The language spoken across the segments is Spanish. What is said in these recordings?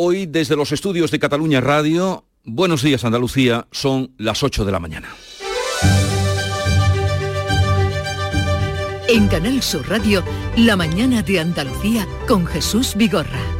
Hoy desde los estudios de Cataluña Radio, buenos días Andalucía, son las 8 de la mañana. En Canal Sur Radio, La mañana de Andalucía con Jesús Vigorra.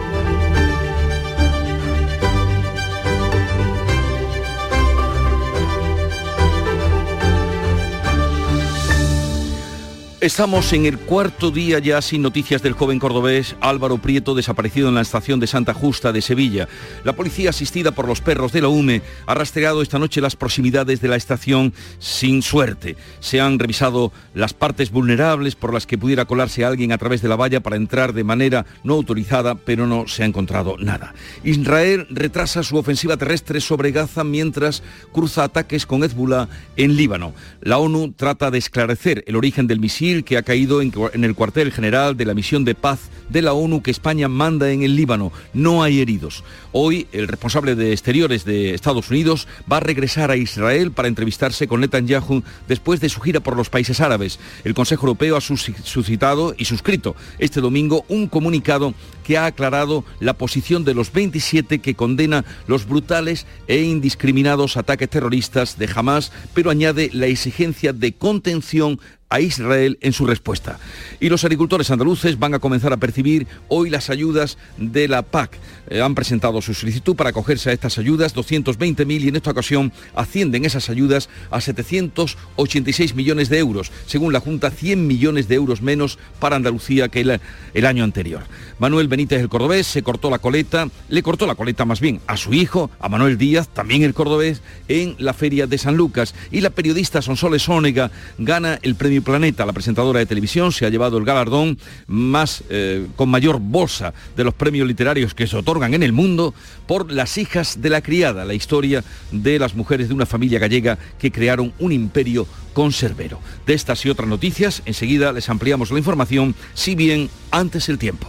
Estamos en el cuarto día ya sin noticias del joven cordobés Álvaro Prieto desaparecido en la estación de Santa Justa de Sevilla. La policía asistida por los perros de la UME ha rastreado esta noche las proximidades de la estación sin suerte. Se han revisado las partes vulnerables por las que pudiera colarse alguien a través de la valla para entrar de manera no autorizada, pero no se ha encontrado nada. Israel retrasa su ofensiva terrestre sobre Gaza mientras cruza ataques con Hezbollah en Líbano. La ONU trata de esclarecer el origen del misil que ha caído en, el cuartel general de la misión de paz de la ONU que España manda en el Líbano. No hay heridos. Hoy el responsable de Exteriores de Estados Unidos va a regresar a Israel para entrevistarse con Netanyahu después de su gira por los países árabes. El Consejo Europeo ha suscitado y suscrito este domingo un comunicado que ha aclarado la posición de los 27 que condena los brutales e indiscriminados ataques terroristas de Hamas, pero añade la exigencia de contención a Israel en su respuesta. Y los agricultores andaluces van a comenzar a percibir hoy las ayudas de la PAC. Eh, han presentado su solicitud para acogerse a estas ayudas, 220.000 y en esta ocasión ascienden esas ayudas a 786 millones de euros, según la Junta 100 millones de euros menos para Andalucía que el, año anterior. Manuel Benítez el cordobés se cortó la coleta, le cortó la coleta más bien a su hijo, a Manuel Díaz, también el cordobés, en la feria de San Lucas y la periodista Sonsoles Ónega gana el premio Planeta. La presentadora de televisión se ha llevado el galardón más eh, con mayor bolsa de los premios literarios que se otorgan en el mundo por Las hijas de la criada, la historia de las mujeres de una familia gallega que crearon un imperio conservero. De estas y otras noticias, enseguida les ampliamos la información, si bien antes el tiempo.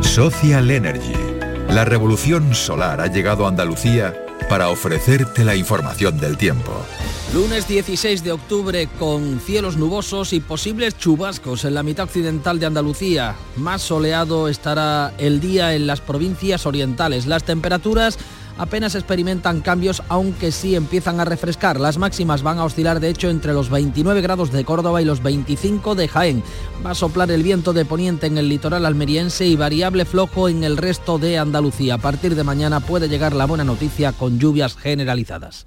Social Energy. La revolución solar ha llegado a Andalucía para ofrecerte la información del tiempo. Lunes 16 de octubre con cielos nubosos y posibles chubascos en la mitad occidental de Andalucía. Más soleado estará el día en las provincias orientales. Las temperaturas apenas experimentan cambios, aunque sí empiezan a refrescar. Las máximas van a oscilar, de hecho, entre los 29 grados de Córdoba y los 25 de Jaén. Va a soplar el viento de poniente en el litoral almeriense y variable flojo en el resto de Andalucía. A partir de mañana puede llegar la buena noticia con lluvias generalizadas.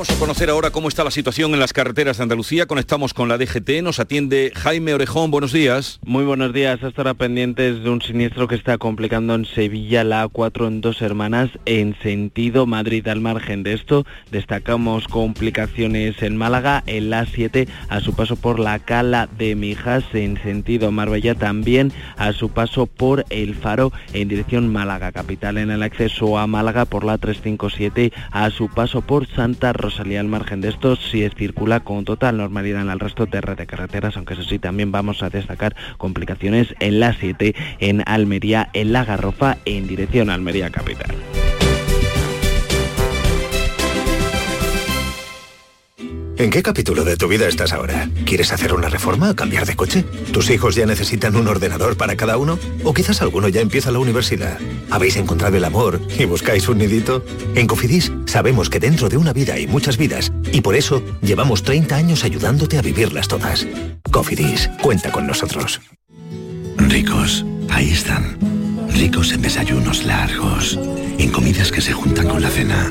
Vamos a conocer ahora cómo está la situación en las carreteras de Andalucía. Conectamos con la DGT. Nos atiende Jaime Orejón. Buenos días. Muy buenos días. Hasta ahora pendientes de un siniestro que está complicando en Sevilla la A4 en dos hermanas en sentido Madrid. Al margen de esto, destacamos complicaciones en Málaga, en la A7 a su paso por la Cala de Mijas en sentido Marbella. También a su paso por el Faro en dirección Málaga capital. En el acceso a Málaga por la 357 a su paso por Santa Rosalía al margen de esto, si es circula con total normalidad en el resto de red de carreteras, aunque eso sí también vamos a destacar complicaciones en la 7, en Almería, en La Garrofa, en dirección a Almería Capital. ¿En qué capítulo de tu vida estás ahora? ¿Quieres hacer una reforma o cambiar de coche? ¿Tus hijos ya necesitan un ordenador para cada uno? ¿O quizás alguno ya empieza la universidad? ¿Habéis encontrado el amor y buscáis un nidito? En Cofidis sabemos que dentro de una vida hay muchas vidas y por eso llevamos 30 años ayudándote a vivirlas todas. Cofidis, cuenta con nosotros. Ricos, ahí están. Ricos en desayunos largos, en comidas que se juntan con la cena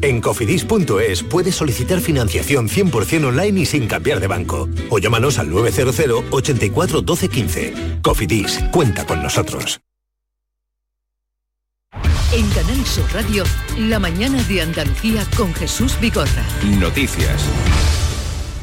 En cofidis.es puedes solicitar financiación 100% online y sin cambiar de banco. O llámanos al 900 84 12 15. Cofidis, cuenta con nosotros. En Canal Sur Radio, la mañana de Andalucía con Jesús Bigorra. Noticias.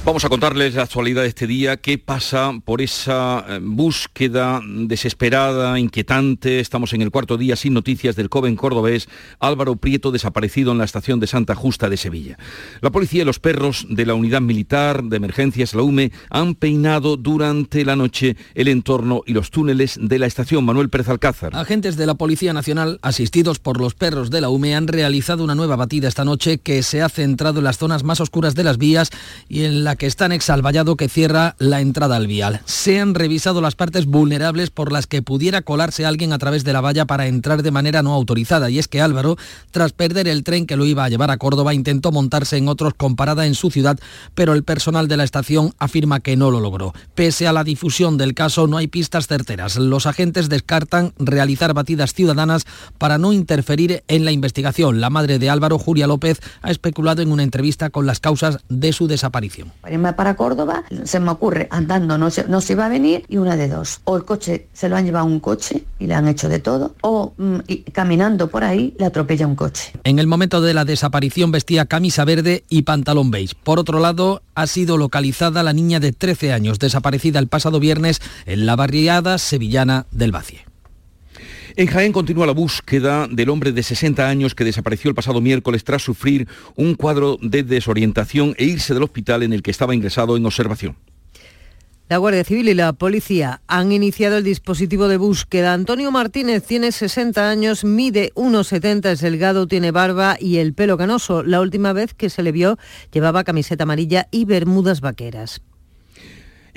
Vamos a contarles la actualidad de este día, qué pasa por esa eh, búsqueda desesperada, inquietante. Estamos en el cuarto día sin noticias del joven cordobés Álvaro Prieto desaparecido en la estación de Santa Justa de Sevilla. La policía y los perros de la unidad militar de emergencias, la UME, han peinado durante la noche el entorno y los túneles de la estación Manuel Pérez Alcázar. Agentes de la Policía Nacional, asistidos por los perros de la UME, han realizado una nueva batida esta noche que se ha centrado en las zonas más oscuras de las vías y en la que está anexo al vallado que cierra la entrada al vial. Se han revisado las partes vulnerables por las que pudiera colarse alguien a través de la valla para entrar de manera no autorizada. Y es que Álvaro, tras perder el tren que lo iba a llevar a Córdoba, intentó montarse en otros con parada en su ciudad, pero el personal de la estación afirma que no lo logró. Pese a la difusión del caso, no hay pistas certeras. Los agentes descartan realizar batidas ciudadanas para no interferir en la investigación. La madre de Álvaro, Julia López, ha especulado en una entrevista con las causas de su desaparición para Córdoba, se me ocurre, andando no se, no se iba a venir y una de dos. O el coche se lo han llevado un coche y le han hecho de todo, o mm, caminando por ahí le atropella un coche. En el momento de la desaparición vestía camisa verde y pantalón beige. Por otro lado, ha sido localizada la niña de 13 años, desaparecida el pasado viernes en la barriada sevillana del Bacie. En Jaén continúa la búsqueda del hombre de 60 años que desapareció el pasado miércoles tras sufrir un cuadro de desorientación e irse del hospital en el que estaba ingresado en observación. La Guardia Civil y la policía han iniciado el dispositivo de búsqueda. Antonio Martínez tiene 60 años, mide 1,70, es delgado, tiene barba y el pelo canoso. La última vez que se le vio llevaba camiseta amarilla y bermudas vaqueras.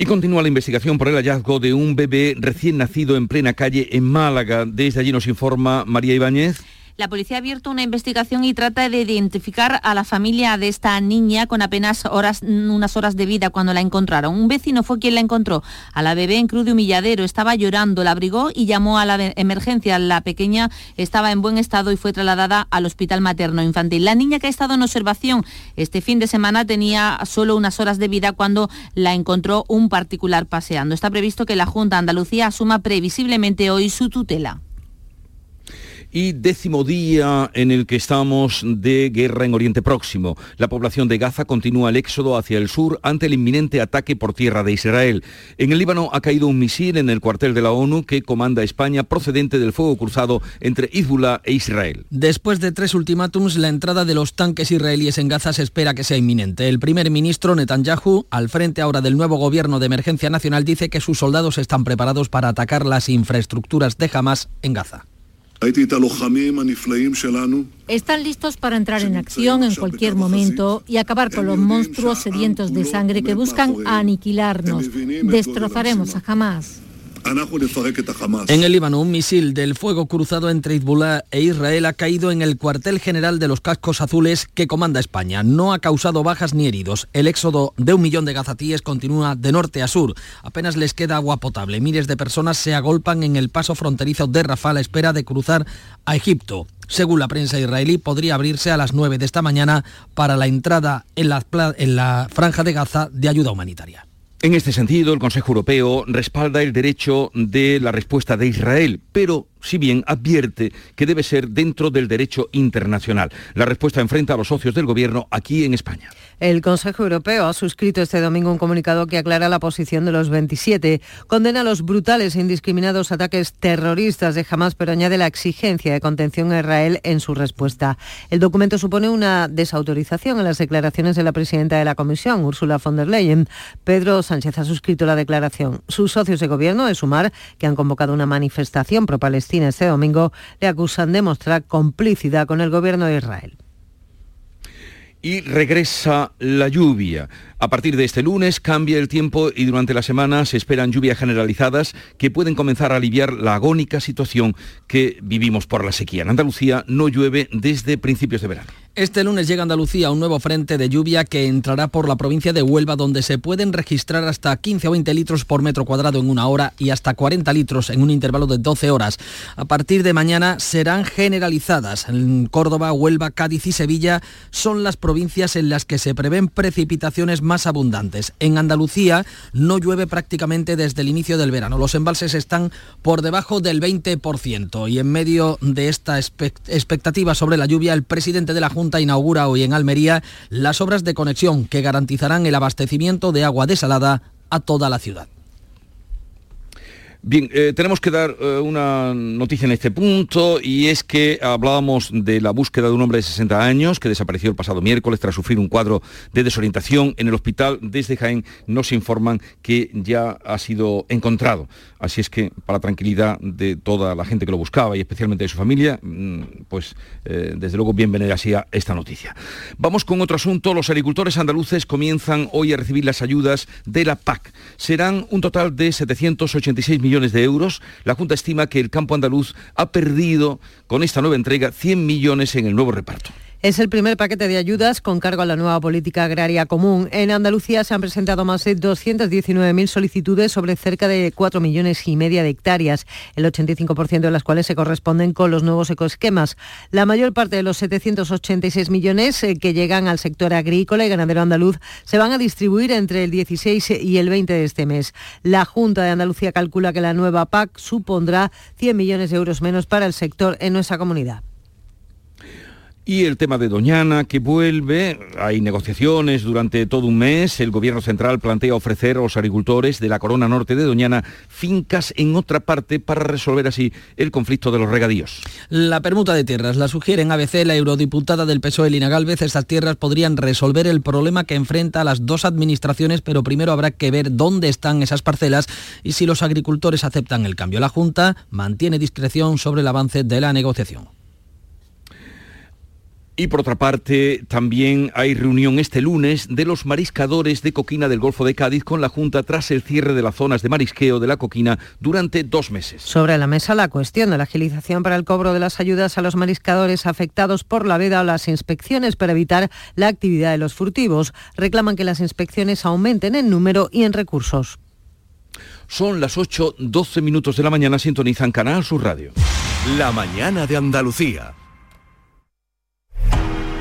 Y continúa la investigación por el hallazgo de un bebé recién nacido en plena calle en Málaga. Desde allí nos informa María Ibáñez. La policía ha abierto una investigación y trata de identificar a la familia de esta niña con apenas horas, unas horas de vida cuando la encontraron. Un vecino fue quien la encontró. A la bebé en cruz de humilladero estaba llorando, la abrigó y llamó a la emergencia. La pequeña estaba en buen estado y fue trasladada al hospital materno infantil. La niña que ha estado en observación este fin de semana tenía solo unas horas de vida cuando la encontró un particular paseando. Está previsto que la Junta Andalucía asuma previsiblemente hoy su tutela y décimo día en el que estamos de guerra en Oriente Próximo. La población de Gaza continúa el éxodo hacia el sur ante el inminente ataque por tierra de Israel. En el Líbano ha caído un misil en el cuartel de la ONU que comanda España procedente del fuego cruzado entre Hezbollah e Israel. Después de tres ultimátums, la entrada de los tanques israelíes en Gaza se espera que sea inminente. El primer ministro Netanyahu, al frente ahora del nuevo gobierno de emergencia nacional, dice que sus soldados están preparados para atacar las infraestructuras de Hamas en Gaza. Están listos para entrar en acción en cualquier momento y acabar con los monstruos sedientos de sangre que buscan aniquilarnos. Destrozaremos a Hamas. En el Líbano, un misil del fuego cruzado entre Hezbollah e Israel ha caído en el cuartel general de los cascos azules que comanda España. No ha causado bajas ni heridos. El éxodo de un millón de gazatíes continúa de norte a sur. Apenas les queda agua potable. Miles de personas se agolpan en el paso fronterizo de Rafah a la espera de cruzar a Egipto. Según la prensa israelí, podría abrirse a las 9 de esta mañana para la entrada en la, en la franja de Gaza de ayuda humanitaria. En este sentido, el Consejo Europeo respalda el derecho de la respuesta de Israel, pero si bien advierte que debe ser dentro del derecho internacional. La respuesta enfrenta a los socios del Gobierno aquí en España. El Consejo Europeo ha suscrito este domingo un comunicado que aclara la posición de los 27. Condena los brutales e indiscriminados ataques terroristas de Hamas, pero añade la exigencia de contención a Israel en su respuesta. El documento supone una desautorización en las declaraciones de la presidenta de la Comisión, Ursula von der Leyen. Pedro Sánchez ha suscrito la declaración. Sus socios de gobierno de Sumar, que han convocado una manifestación pro-palestina este domingo, le acusan de mostrar complicidad con el gobierno de Israel y regresa la lluvia. A partir de este lunes cambia el tiempo y durante la semana se esperan lluvias generalizadas que pueden comenzar a aliviar la agónica situación que vivimos por la sequía. En Andalucía no llueve desde principios de verano. Este lunes llega a Andalucía un nuevo frente de lluvia que entrará por la provincia de Huelva, donde se pueden registrar hasta 15 o 20 litros por metro cuadrado en una hora y hasta 40 litros en un intervalo de 12 horas. A partir de mañana serán generalizadas. En Córdoba, Huelva, Cádiz y Sevilla son las provincias en las que se prevén precipitaciones más abundantes. En Andalucía no llueve prácticamente desde el inicio del verano. Los embalses están por debajo del 20% y en medio de esta expectativa sobre la lluvia, el presidente de la Junta inaugura hoy en Almería las obras de conexión que garantizarán el abastecimiento de agua desalada a toda la ciudad. Bien, eh, tenemos que dar eh, una noticia en este punto y es que hablábamos de la búsqueda de un hombre de 60 años que desapareció el pasado miércoles tras sufrir un cuadro de desorientación en el hospital. Desde Jaén nos informan que ya ha sido encontrado. Así es que, para tranquilidad de toda la gente que lo buscaba y especialmente de su familia, mm, pues eh, desde luego bienvenida sea esta noticia. Vamos con otro asunto. Los agricultores andaluces comienzan hoy a recibir las ayudas de la PAC. Serán un total de 786 millones de euros. La Junta estima que el campo andaluz ha perdido con esta nueva entrega 100 millones en el nuevo reparto. Es el primer paquete de ayudas con cargo a la nueva política agraria común. En Andalucía se han presentado más de 219.000 solicitudes sobre cerca de 4 millones y media de hectáreas, el 85% de las cuales se corresponden con los nuevos ecoesquemas. La mayor parte de los 786 millones eh, que llegan al sector agrícola y ganadero andaluz se van a distribuir entre el 16 y el 20 de este mes. La Junta de Andalucía calcula que la nueva PAC supondrá 100 millones de euros menos para el sector en nuestra comunidad. Y el tema de Doñana, que vuelve, hay negociaciones durante todo un mes. El Gobierno Central plantea ofrecer a los agricultores de la Corona Norte de Doñana fincas en otra parte para resolver así el conflicto de los regadíos. La permuta de tierras la sugiere en ABC la eurodiputada del PSOE, Lina Galvez. Estas tierras podrían resolver el problema que enfrenta a las dos administraciones, pero primero habrá que ver dónde están esas parcelas y si los agricultores aceptan el cambio. La Junta mantiene discreción sobre el avance de la negociación. Y por otra parte, también hay reunión este lunes de los mariscadores de coquina del Golfo de Cádiz con la Junta tras el cierre de las zonas de marisqueo de la coquina durante dos meses. Sobre la mesa la cuestión de la agilización para el cobro de las ayudas a los mariscadores afectados por la veda o las inspecciones para evitar la actividad de los furtivos. Reclaman que las inspecciones aumenten en número y en recursos. Son las 8, 12 minutos de la mañana, sintonizan Canal Sur Radio. La mañana de Andalucía.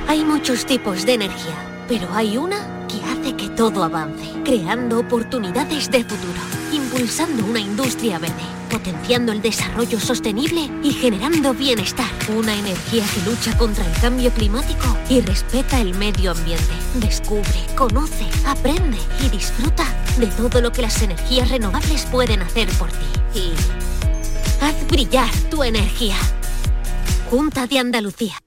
Hay muchos tipos de energía, pero hay una que hace que todo avance, creando oportunidades de futuro, impulsando una industria verde, potenciando el desarrollo sostenible y generando bienestar. Una energía que lucha contra el cambio climático y respeta el medio ambiente. Descubre, conoce, aprende y disfruta de todo lo que las energías renovables pueden hacer por ti. Y haz brillar tu energía. Junta de Andalucía.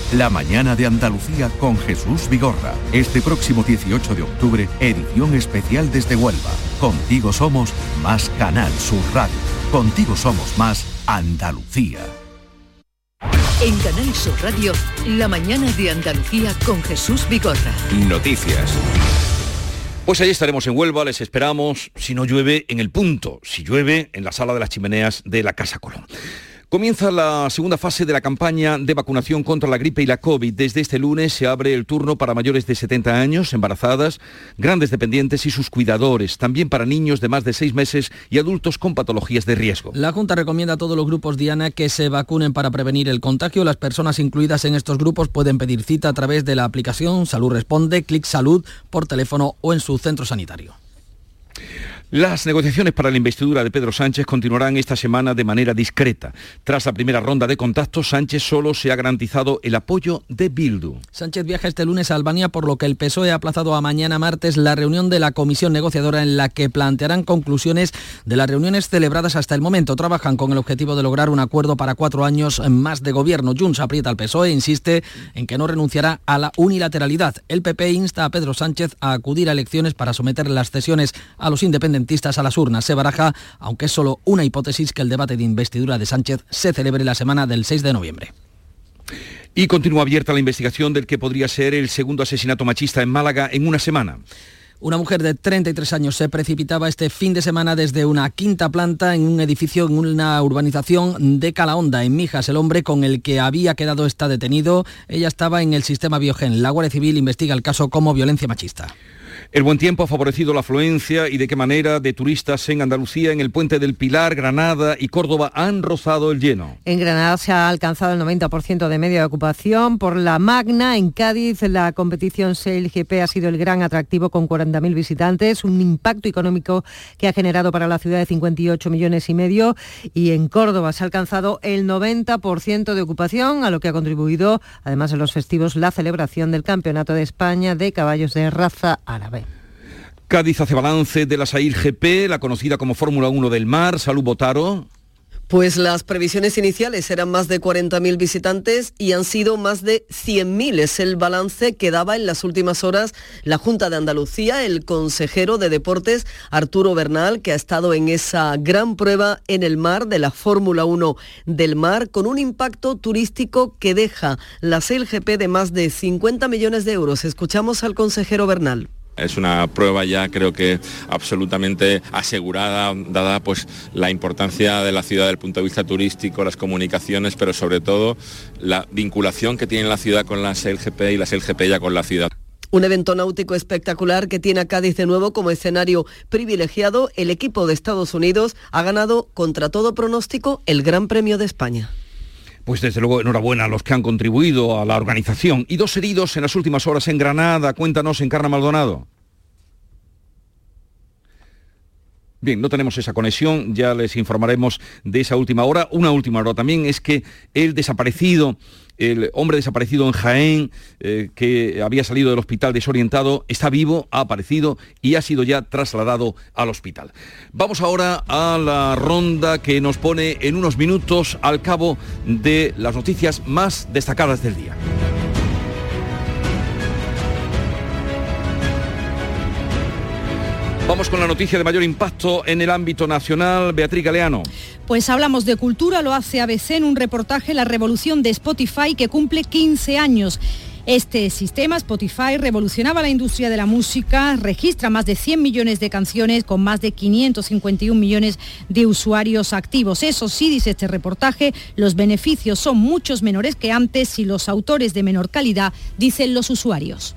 La mañana de Andalucía con Jesús Vigorra. Este próximo 18 de octubre, edición especial desde Huelva. Contigo somos más Canal Sur Radio. Contigo somos más Andalucía. En Canal Sur Radio, la mañana de Andalucía con Jesús Bigorra. Noticias. Pues ahí estaremos en Huelva, les esperamos, si no llueve, en el punto, si llueve, en la sala de las chimeneas de la Casa Colón. Comienza la segunda fase de la campaña de vacunación contra la gripe y la COVID. Desde este lunes se abre el turno para mayores de 70 años, embarazadas, grandes dependientes y sus cuidadores, también para niños de más de seis meses y adultos con patologías de riesgo. La Junta recomienda a todos los grupos Diana que se vacunen para prevenir el contagio. Las personas incluidas en estos grupos pueden pedir cita a través de la aplicación Salud Responde, Clic Salud, por teléfono o en su centro sanitario. Las negociaciones para la investidura de Pedro Sánchez continuarán esta semana de manera discreta. Tras la primera ronda de contactos, Sánchez solo se ha garantizado el apoyo de Bildu. Sánchez viaja este lunes a Albania, por lo que el PSOE ha aplazado a mañana martes la reunión de la comisión negociadora en la que plantearán conclusiones de las reuniones celebradas hasta el momento. Trabajan con el objetivo de lograr un acuerdo para cuatro años más de gobierno. Junts aprieta al PSOE e insiste en que no renunciará a la unilateralidad. El PP insta a Pedro Sánchez a acudir a elecciones para someter las cesiones a los independentistas a las urnas. Se baraja, aunque es solo una hipótesis, que el debate de investidura de Sánchez se celebre la semana del 6 de noviembre. Y continúa abierta la investigación del que podría ser el segundo asesinato machista en Málaga en una semana. Una mujer de 33 años se precipitaba este fin de semana desde una quinta planta en un edificio en una urbanización de Calahonda, en Mijas. El hombre con el que había quedado está detenido. Ella estaba en el sistema Biogen. La Guardia Civil investiga el caso como violencia machista. El buen tiempo ha favorecido la afluencia y de qué manera de turistas en Andalucía, en el puente del Pilar, Granada y Córdoba han rozado el lleno. En Granada se ha alcanzado el 90% de media de ocupación por la Magna. En Cádiz la competición SEIL-GP ha sido el gran atractivo con 40.000 visitantes, un impacto económico que ha generado para la ciudad de 58 millones y medio. Y en Córdoba se ha alcanzado el 90% de ocupación, a lo que ha contribuido, además de los festivos, la celebración del Campeonato de España de Caballos de Raza Árabe. Cádiz hace balance de la SAIR GP, la conocida como Fórmula 1 del Mar. Salud Botaro. Pues las previsiones iniciales eran más de 40.000 visitantes y han sido más de 100.000. Es el balance que daba en las últimas horas la Junta de Andalucía, el consejero de Deportes Arturo Bernal, que ha estado en esa gran prueba en el mar de la Fórmula 1 del mar, con un impacto turístico que deja la GP de más de 50 millones de euros. Escuchamos al consejero Bernal. Es una prueba ya creo que absolutamente asegurada, dada pues la importancia de la ciudad desde el punto de vista turístico, las comunicaciones, pero sobre todo la vinculación que tiene la ciudad con la SLGP y la SLGP ya con la ciudad. Un evento náutico espectacular que tiene a Cádiz de nuevo como escenario privilegiado. El equipo de Estados Unidos ha ganado contra todo pronóstico el Gran Premio de España. Pues desde luego enhorabuena a los que han contribuido a la organización. Y dos heridos en las últimas horas en Granada. Cuéntanos, en Carna Maldonado. Bien, no tenemos esa conexión, ya les informaremos de esa última hora. Una última hora también es que el desaparecido, el hombre desaparecido en Jaén, eh, que había salido del hospital desorientado, está vivo, ha aparecido y ha sido ya trasladado al hospital. Vamos ahora a la ronda que nos pone en unos minutos al cabo de las noticias más destacadas del día. Vamos con la noticia de mayor impacto en el ámbito nacional. Beatriz Galeano. Pues hablamos de cultura, lo hace ABC en un reportaje La revolución de Spotify que cumple 15 años. Este sistema, Spotify, revolucionaba la industria de la música, registra más de 100 millones de canciones con más de 551 millones de usuarios activos. Eso sí, dice este reportaje, los beneficios son muchos menores que antes y los autores de menor calidad, dicen los usuarios.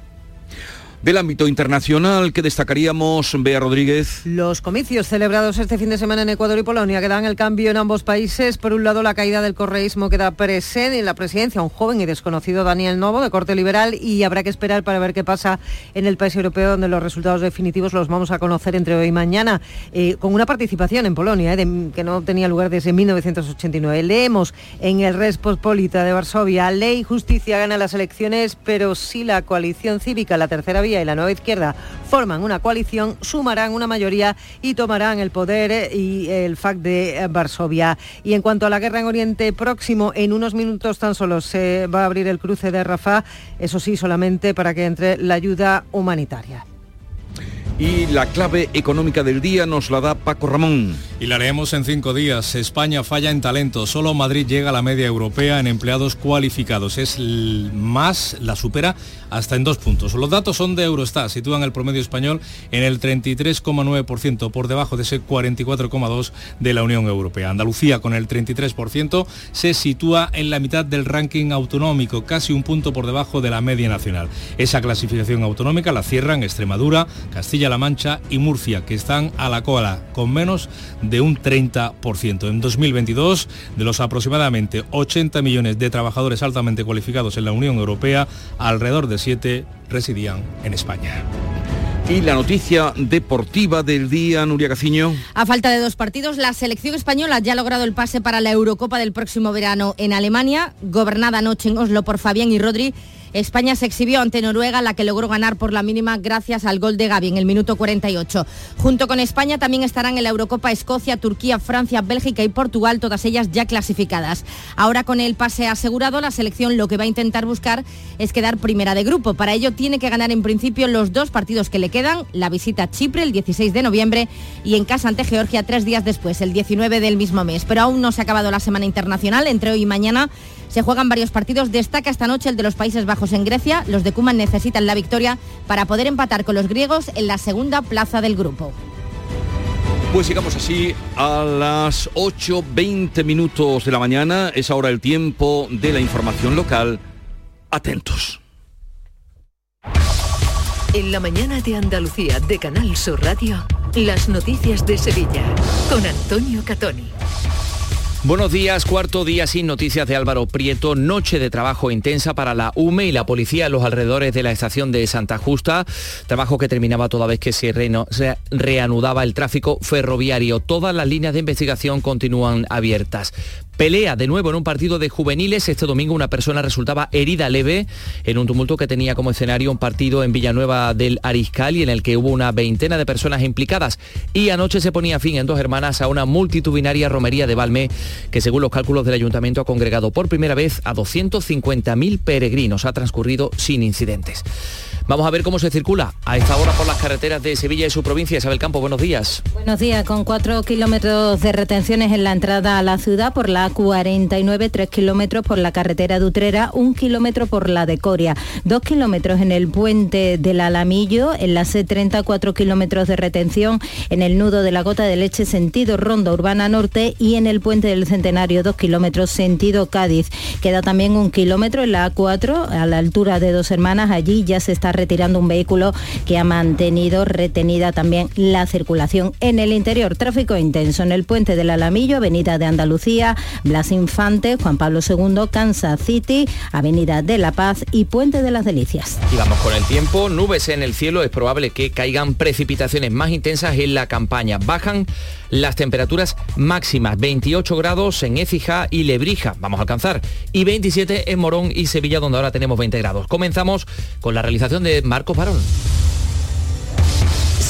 Del ámbito internacional, ¿qué destacaríamos, Bea Rodríguez? Los comicios celebrados este fin de semana en Ecuador y Polonia que dan el cambio en ambos países. Por un lado, la caída del correísmo queda presente en la presidencia un joven y desconocido Daniel Novo, de corte liberal, y habrá que esperar para ver qué pasa en el país europeo, donde los resultados definitivos los vamos a conocer entre hoy y mañana, eh, con una participación en Polonia eh, que no tenía lugar desde 1989. Leemos en el Respospolita de Varsovia, ley y justicia gana las elecciones, pero si la coalición cívica, la tercera vía, y la nueva izquierda forman una coalición, sumarán una mayoría y tomarán el poder eh, y el FAC de eh, Varsovia. Y en cuanto a la guerra en Oriente Próximo, en unos minutos tan solo se va a abrir el cruce de Rafah, eso sí, solamente para que entre la ayuda humanitaria. Y la clave económica del día nos la da Paco Ramón. Y la leemos en cinco días. España falla en talento. Solo Madrid llega a la media europea en empleados cualificados. Es más, la supera hasta en dos puntos. Los datos son de Eurostat. Sitúan el promedio español en el 33,9%, por debajo de ese 44,2% de la Unión Europea. Andalucía, con el 33%, se sitúa en la mitad del ranking autonómico, casi un punto por debajo de la media nacional. Esa clasificación autonómica la cierran Extremadura, Castilla la Mancha y Murcia, que están a la cola con menos de un 30%. En 2022, de los aproximadamente 80 millones de trabajadores altamente cualificados en la Unión Europea, alrededor de 7 residían en España. Y la noticia deportiva del día, Nuria Caciño. A falta de dos partidos, la selección española ya ha logrado el pase para la Eurocopa del próximo verano en Alemania, gobernada anoche en Oslo por Fabián y Rodri España se exhibió ante Noruega, la que logró ganar por la mínima gracias al gol de Gaby en el minuto 48. Junto con España también estarán en la Eurocopa Escocia, Turquía, Francia, Bélgica y Portugal, todas ellas ya clasificadas. Ahora con el pase asegurado, la selección lo que va a intentar buscar es quedar primera de grupo. Para ello tiene que ganar en principio los dos partidos que le quedan, la visita a Chipre el 16 de noviembre y en casa ante Georgia tres días después, el 19 del mismo mes. Pero aún no se ha acabado la semana internacional, entre hoy y mañana se juegan varios partidos. Destaca esta noche el de los Países Bajos en Grecia. Los de Kuman necesitan la victoria para poder empatar con los griegos en la segunda plaza del grupo. Pues llegamos así a las 8.20 minutos de la mañana. Es ahora el tiempo de la información local. Atentos. En la mañana de Andalucía de Canal Sur Radio, las noticias de Sevilla con Antonio Catoni. Buenos días, cuarto día sin noticias de Álvaro Prieto, noche de trabajo intensa para la UME y la policía en los alrededores de la estación de Santa Justa, trabajo que terminaba toda vez que se, reanudaba el tráfico ferroviario. Todas las líneas de investigación continúan abiertas. Pelea de nuevo en un partido de juveniles. Este domingo una persona resultaba herida leve en un tumulto que tenía como escenario un partido en Villanueva del Ariscal y en el que hubo una veintena de personas implicadas. Y anoche se ponía fin en dos hermanas a una multitudinaria romería de Balme que según los cálculos del ayuntamiento ha congregado por primera vez a 250.000 peregrinos. Ha transcurrido sin incidentes. Vamos a ver cómo se circula a esta hora por las carreteras de Sevilla y su provincia. Isabel Campo, buenos días. Buenos días, con cuatro kilómetros de retenciones en la entrada a la ciudad por la A49, tres kilómetros por la carretera de Utrera, un kilómetro por la de Coria, dos kilómetros en el puente del Alamillo, en la C30, cuatro kilómetros de retención en el nudo de la gota de leche sentido Ronda Urbana Norte y en el puente del Centenario, dos kilómetros sentido Cádiz. Queda también un kilómetro en la A4, a la altura de Dos Hermanas, allí ya se está retirando un vehículo que ha mantenido retenida también la circulación en el interior. Tráfico intenso en el puente del Alamillo, Avenida de Andalucía, Blas Infante, Juan Pablo II, Kansas City, Avenida de la Paz y Puente de las Delicias. Y vamos con el tiempo, nubes en el cielo, es probable que caigan precipitaciones más intensas en la campaña. Bajan las temperaturas máximas, 28 grados en Écija y Lebrija, vamos a alcanzar, y 27 en Morón y Sevilla, donde ahora tenemos 20 grados. Comenzamos con la realización de Marco Parón.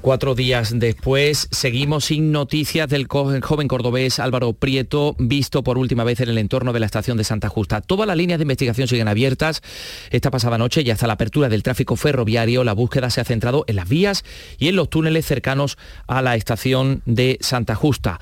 Cuatro días después seguimos sin noticias del joven cordobés Álvaro Prieto, visto por última vez en el entorno de la estación de Santa Justa. Todas las líneas de investigación siguen abiertas. Esta pasada noche y hasta la apertura del tráfico ferroviario, la búsqueda se ha centrado en las vías y en los túneles cercanos a la estación de Santa Justa.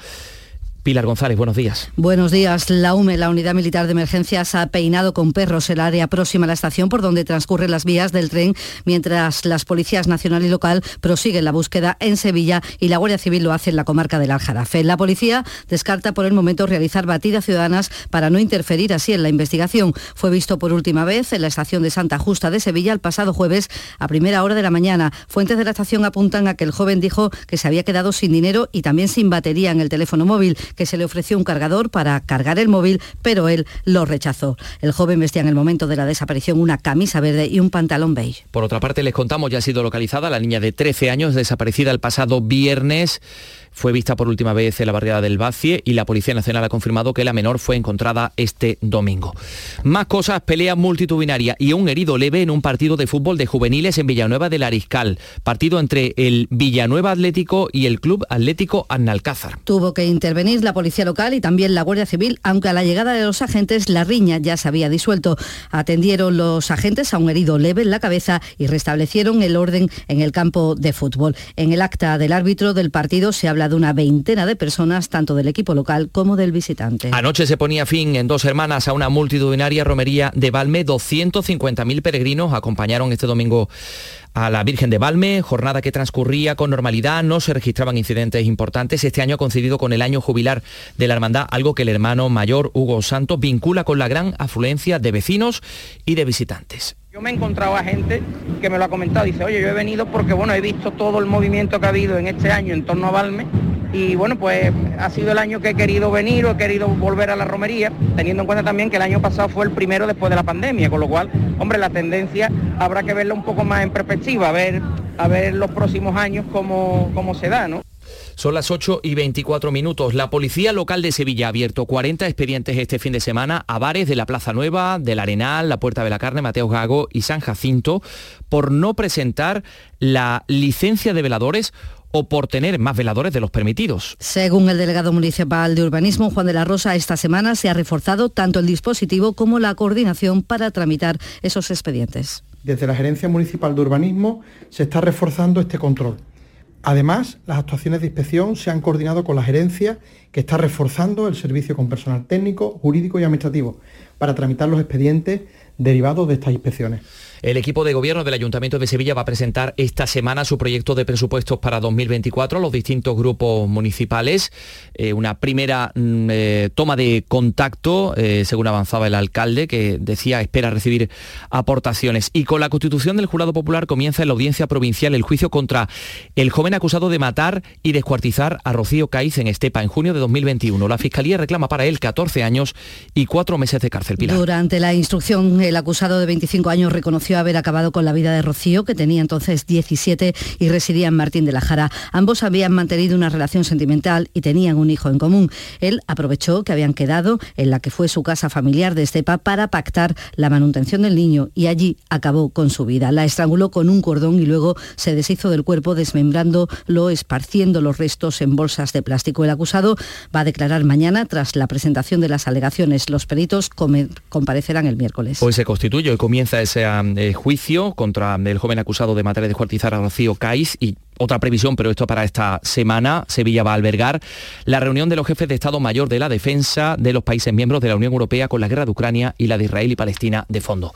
Pilar González, buenos días. Buenos días. La UME, la Unidad Militar de Emergencias, ha peinado con perros el área próxima a la estación por donde transcurren las vías del tren, mientras las policías nacional y local prosiguen la búsqueda en Sevilla y la Guardia Civil lo hace en la comarca del Aljarafe. La policía descarta por el momento realizar batidas ciudadanas para no interferir así en la investigación. Fue visto por última vez en la estación de Santa Justa de Sevilla el pasado jueves a primera hora de la mañana. Fuentes de la estación apuntan a que el joven dijo que se había quedado sin dinero y también sin batería en el teléfono móvil que se le ofreció un cargador para cargar el móvil, pero él lo rechazó. El joven vestía en el momento de la desaparición una camisa verde y un pantalón beige. Por otra parte, les contamos, ya ha sido localizada la niña de 13 años desaparecida el pasado viernes fue vista por última vez en la barriada del Bacie y la Policía Nacional ha confirmado que la menor fue encontrada este domingo. Más cosas, pelea multitudinaria y un herido leve en un partido de fútbol de juveniles en Villanueva del Ariscal. Partido entre el Villanueva Atlético y el Club Atlético Annalcázar. Tuvo que intervenir la Policía Local y también la Guardia Civil, aunque a la llegada de los agentes la riña ya se había disuelto. Atendieron los agentes a un herido leve en la cabeza y restablecieron el orden en el campo de fútbol. En el acta del árbitro del partido se habla llegado una veintena de personas, tanto del equipo local como del visitante. Anoche se ponía fin en dos hermanas a una multitudinaria romería de Valme. 250.000 peregrinos acompañaron este domingo a la Virgen de Valme, jornada que transcurría con normalidad, no se registraban incidentes importantes. Este año ha coincidido con el año jubilar de la hermandad, algo que el hermano mayor Hugo Santos vincula con la gran afluencia de vecinos y de visitantes. Yo me he encontrado a gente que me lo ha comentado, dice, oye, yo he venido porque bueno, he visto todo el movimiento que ha habido en este año en torno a Valme y bueno, pues ha sido el año que he querido venir o he querido volver a la romería, teniendo en cuenta también que el año pasado fue el primero después de la pandemia, con lo cual, hombre, la tendencia habrá que verla un poco más en perspectiva, a ver, a ver los próximos años cómo, cómo se da, ¿no? Son las 8 y 24 minutos. La Policía Local de Sevilla ha abierto 40 expedientes este fin de semana a bares de la Plaza Nueva, del Arenal, la Puerta de la Carne, Mateo Gago y San Jacinto por no presentar la licencia de veladores o por tener más veladores de los permitidos. Según el delegado municipal de urbanismo, Juan de la Rosa, esta semana se ha reforzado tanto el dispositivo como la coordinación para tramitar esos expedientes. Desde la Gerencia Municipal de Urbanismo se está reforzando este control. Además, las actuaciones de inspección se han coordinado con la gerencia, que está reforzando el servicio con personal técnico, jurídico y administrativo para tramitar los expedientes derivados de estas inspecciones. El equipo de gobierno del Ayuntamiento de Sevilla va a presentar esta semana su proyecto de presupuestos para 2024 a los distintos grupos municipales. Eh, una primera mm, eh, toma de contacto, eh, según avanzaba el alcalde, que decía espera recibir aportaciones. Y con la constitución del Jurado Popular comienza en la audiencia provincial el juicio contra el joven acusado de matar y descuartizar a Rocío Caiz en Estepa en junio de 2021. La Fiscalía reclama para él 14 años y 4 meses de cárcel. Pilar. Durante la instrucción, el acusado de 25 años reconoció haber acabado con la vida de Rocío, que tenía entonces 17 y residía en Martín de la Jara. Ambos habían mantenido una relación sentimental y tenían un hijo en común. Él aprovechó que habían quedado en la que fue su casa familiar de Estepa para pactar la manutención del niño y allí acabó con su vida. La estranguló con un cordón y luego se deshizo del cuerpo desmembrándolo, esparciendo los restos en bolsas de plástico. El acusado va a declarar mañana tras la presentación de las alegaciones. Los peritos comparecerán el miércoles. Hoy se constituye, hoy comienza ese eh, juicio contra el joven acusado de matar y descuartizar a Rocío Caiz y otra previsión, pero esto para esta semana, Sevilla va a albergar la reunión de los jefes de Estado Mayor de la Defensa de los países miembros de la Unión Europea con la guerra de Ucrania y la de Israel y Palestina de fondo.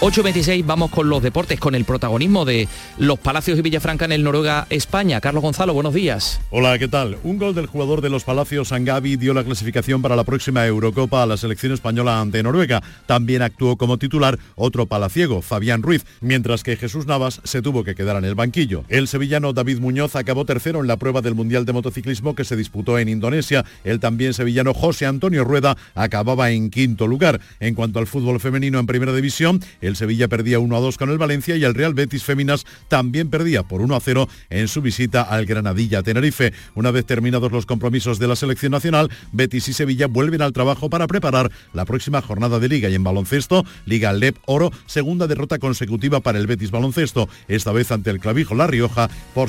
8.26, vamos con los deportes, con el protagonismo de los Palacios y Villafranca en el Noruega, España. Carlos Gonzalo, buenos días. Hola, ¿qué tal? Un gol del jugador de los Palacios, Sangavi, dio la clasificación para la próxima Eurocopa a la selección española ante Noruega. También actuó como titular otro palaciego, Fabián Ruiz, mientras que Jesús Navas se tuvo que quedar en el banquillo. El sevillano David Muñoz acabó tercero en la prueba del Mundial de Motociclismo que se disputó en Indonesia. El también sevillano José Antonio Rueda acababa en quinto lugar. En cuanto al fútbol femenino en primera división, el Sevilla perdía 1 a 2 con el Valencia y el Real Betis Féminas también perdía por 1 a 0 en su visita al Granadilla Tenerife. Una vez terminados los compromisos de la selección nacional, Betis y Sevilla vuelven al trabajo para preparar la próxima jornada de liga y en baloncesto, Liga Lep Oro, segunda derrota consecutiva para el Betis Baloncesto, esta vez ante el Clavijo La Rioja por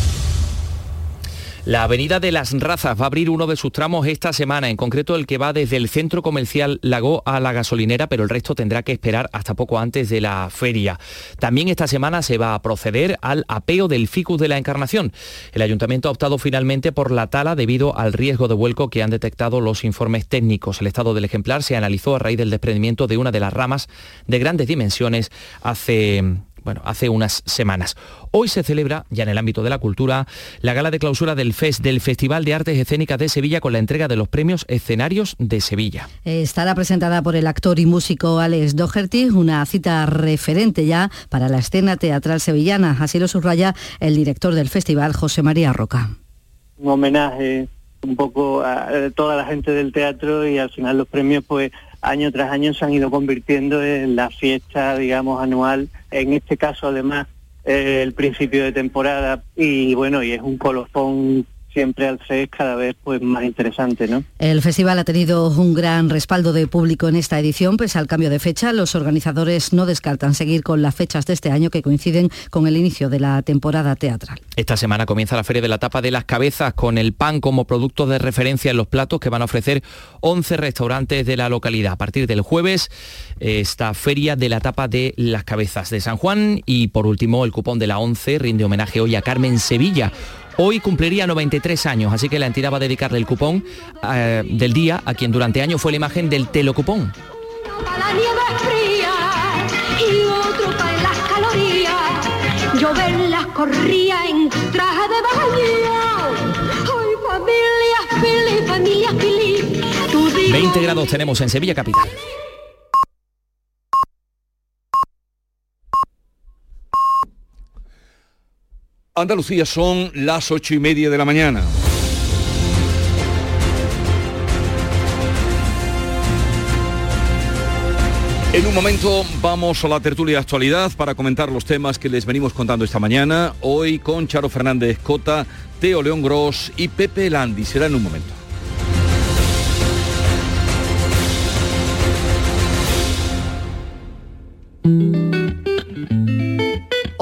La Avenida de las Razas va a abrir uno de sus tramos esta semana, en concreto el que va desde el centro comercial Lago a la gasolinera, pero el resto tendrá que esperar hasta poco antes de la feria. También esta semana se va a proceder al apeo del ficus de la Encarnación. El ayuntamiento ha optado finalmente por la tala debido al riesgo de vuelco que han detectado los informes técnicos. El estado del ejemplar se analizó a raíz del desprendimiento de una de las ramas de grandes dimensiones hace bueno, hace unas semanas. Hoy se celebra, ya en el ámbito de la cultura, la gala de clausura del FES, del Festival de Artes Escénicas de Sevilla, con la entrega de los premios escenarios de Sevilla. Estará presentada por el actor y músico Alex Doherty, una cita referente ya para la escena teatral sevillana. Así lo subraya el director del festival, José María Roca. Un homenaje un poco a toda la gente del teatro y al final los premios pues año tras año se han ido convirtiendo en la fiesta, digamos, anual. En este caso, además, eh, el principio de temporada y bueno, y es un colofón siempre al CES cada vez pues más interesante, ¿no? El festival ha tenido un gran respaldo de público en esta edición, pese al cambio de fecha. Los organizadores no descartan seguir con las fechas de este año que coinciden con el inicio de la temporada teatral. Esta semana comienza la Feria de la Tapa de las Cabezas con el pan como producto de referencia en los platos que van a ofrecer 11 restaurantes de la localidad. A partir del jueves, esta Feria de la Tapa de las Cabezas de San Juan y por último el cupón de la 11 rinde homenaje hoy a Carmen Sevilla Hoy cumpliría 93 años, así que la entidad va a dedicarle el cupón eh, del día a quien durante años fue la imagen del telocupón. Yo verlas corría en traje de baño. Ay, familia, familia, familia, 20 grados tenemos en Sevilla capital. Andalucía son las ocho y media de la mañana. En un momento vamos a la tertulia actualidad para comentar los temas que les venimos contando esta mañana. Hoy con Charo Fernández Cota, Teo León Gross y Pepe Landi. Será en un momento.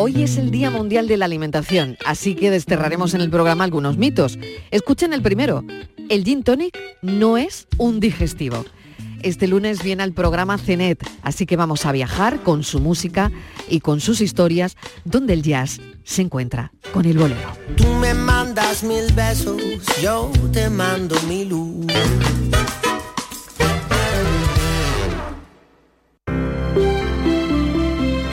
Hoy es el Día Mundial de la Alimentación, así que desterraremos en el programa algunos mitos. Escuchen el primero. El gin tonic no es un digestivo. Este lunes viene al programa CENET, así que vamos a viajar con su música y con sus historias, donde el jazz se encuentra con el bolero. Tú me mandas mil besos, yo te mando mi luz.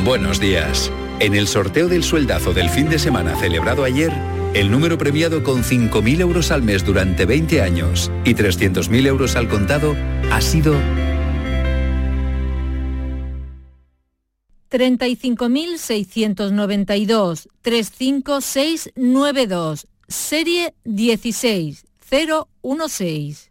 Buenos días. En el sorteo del sueldazo del fin de semana celebrado ayer, el número premiado con 5.000 euros al mes durante 20 años y 300.000 euros al contado ha sido 35.692 35692 serie 16016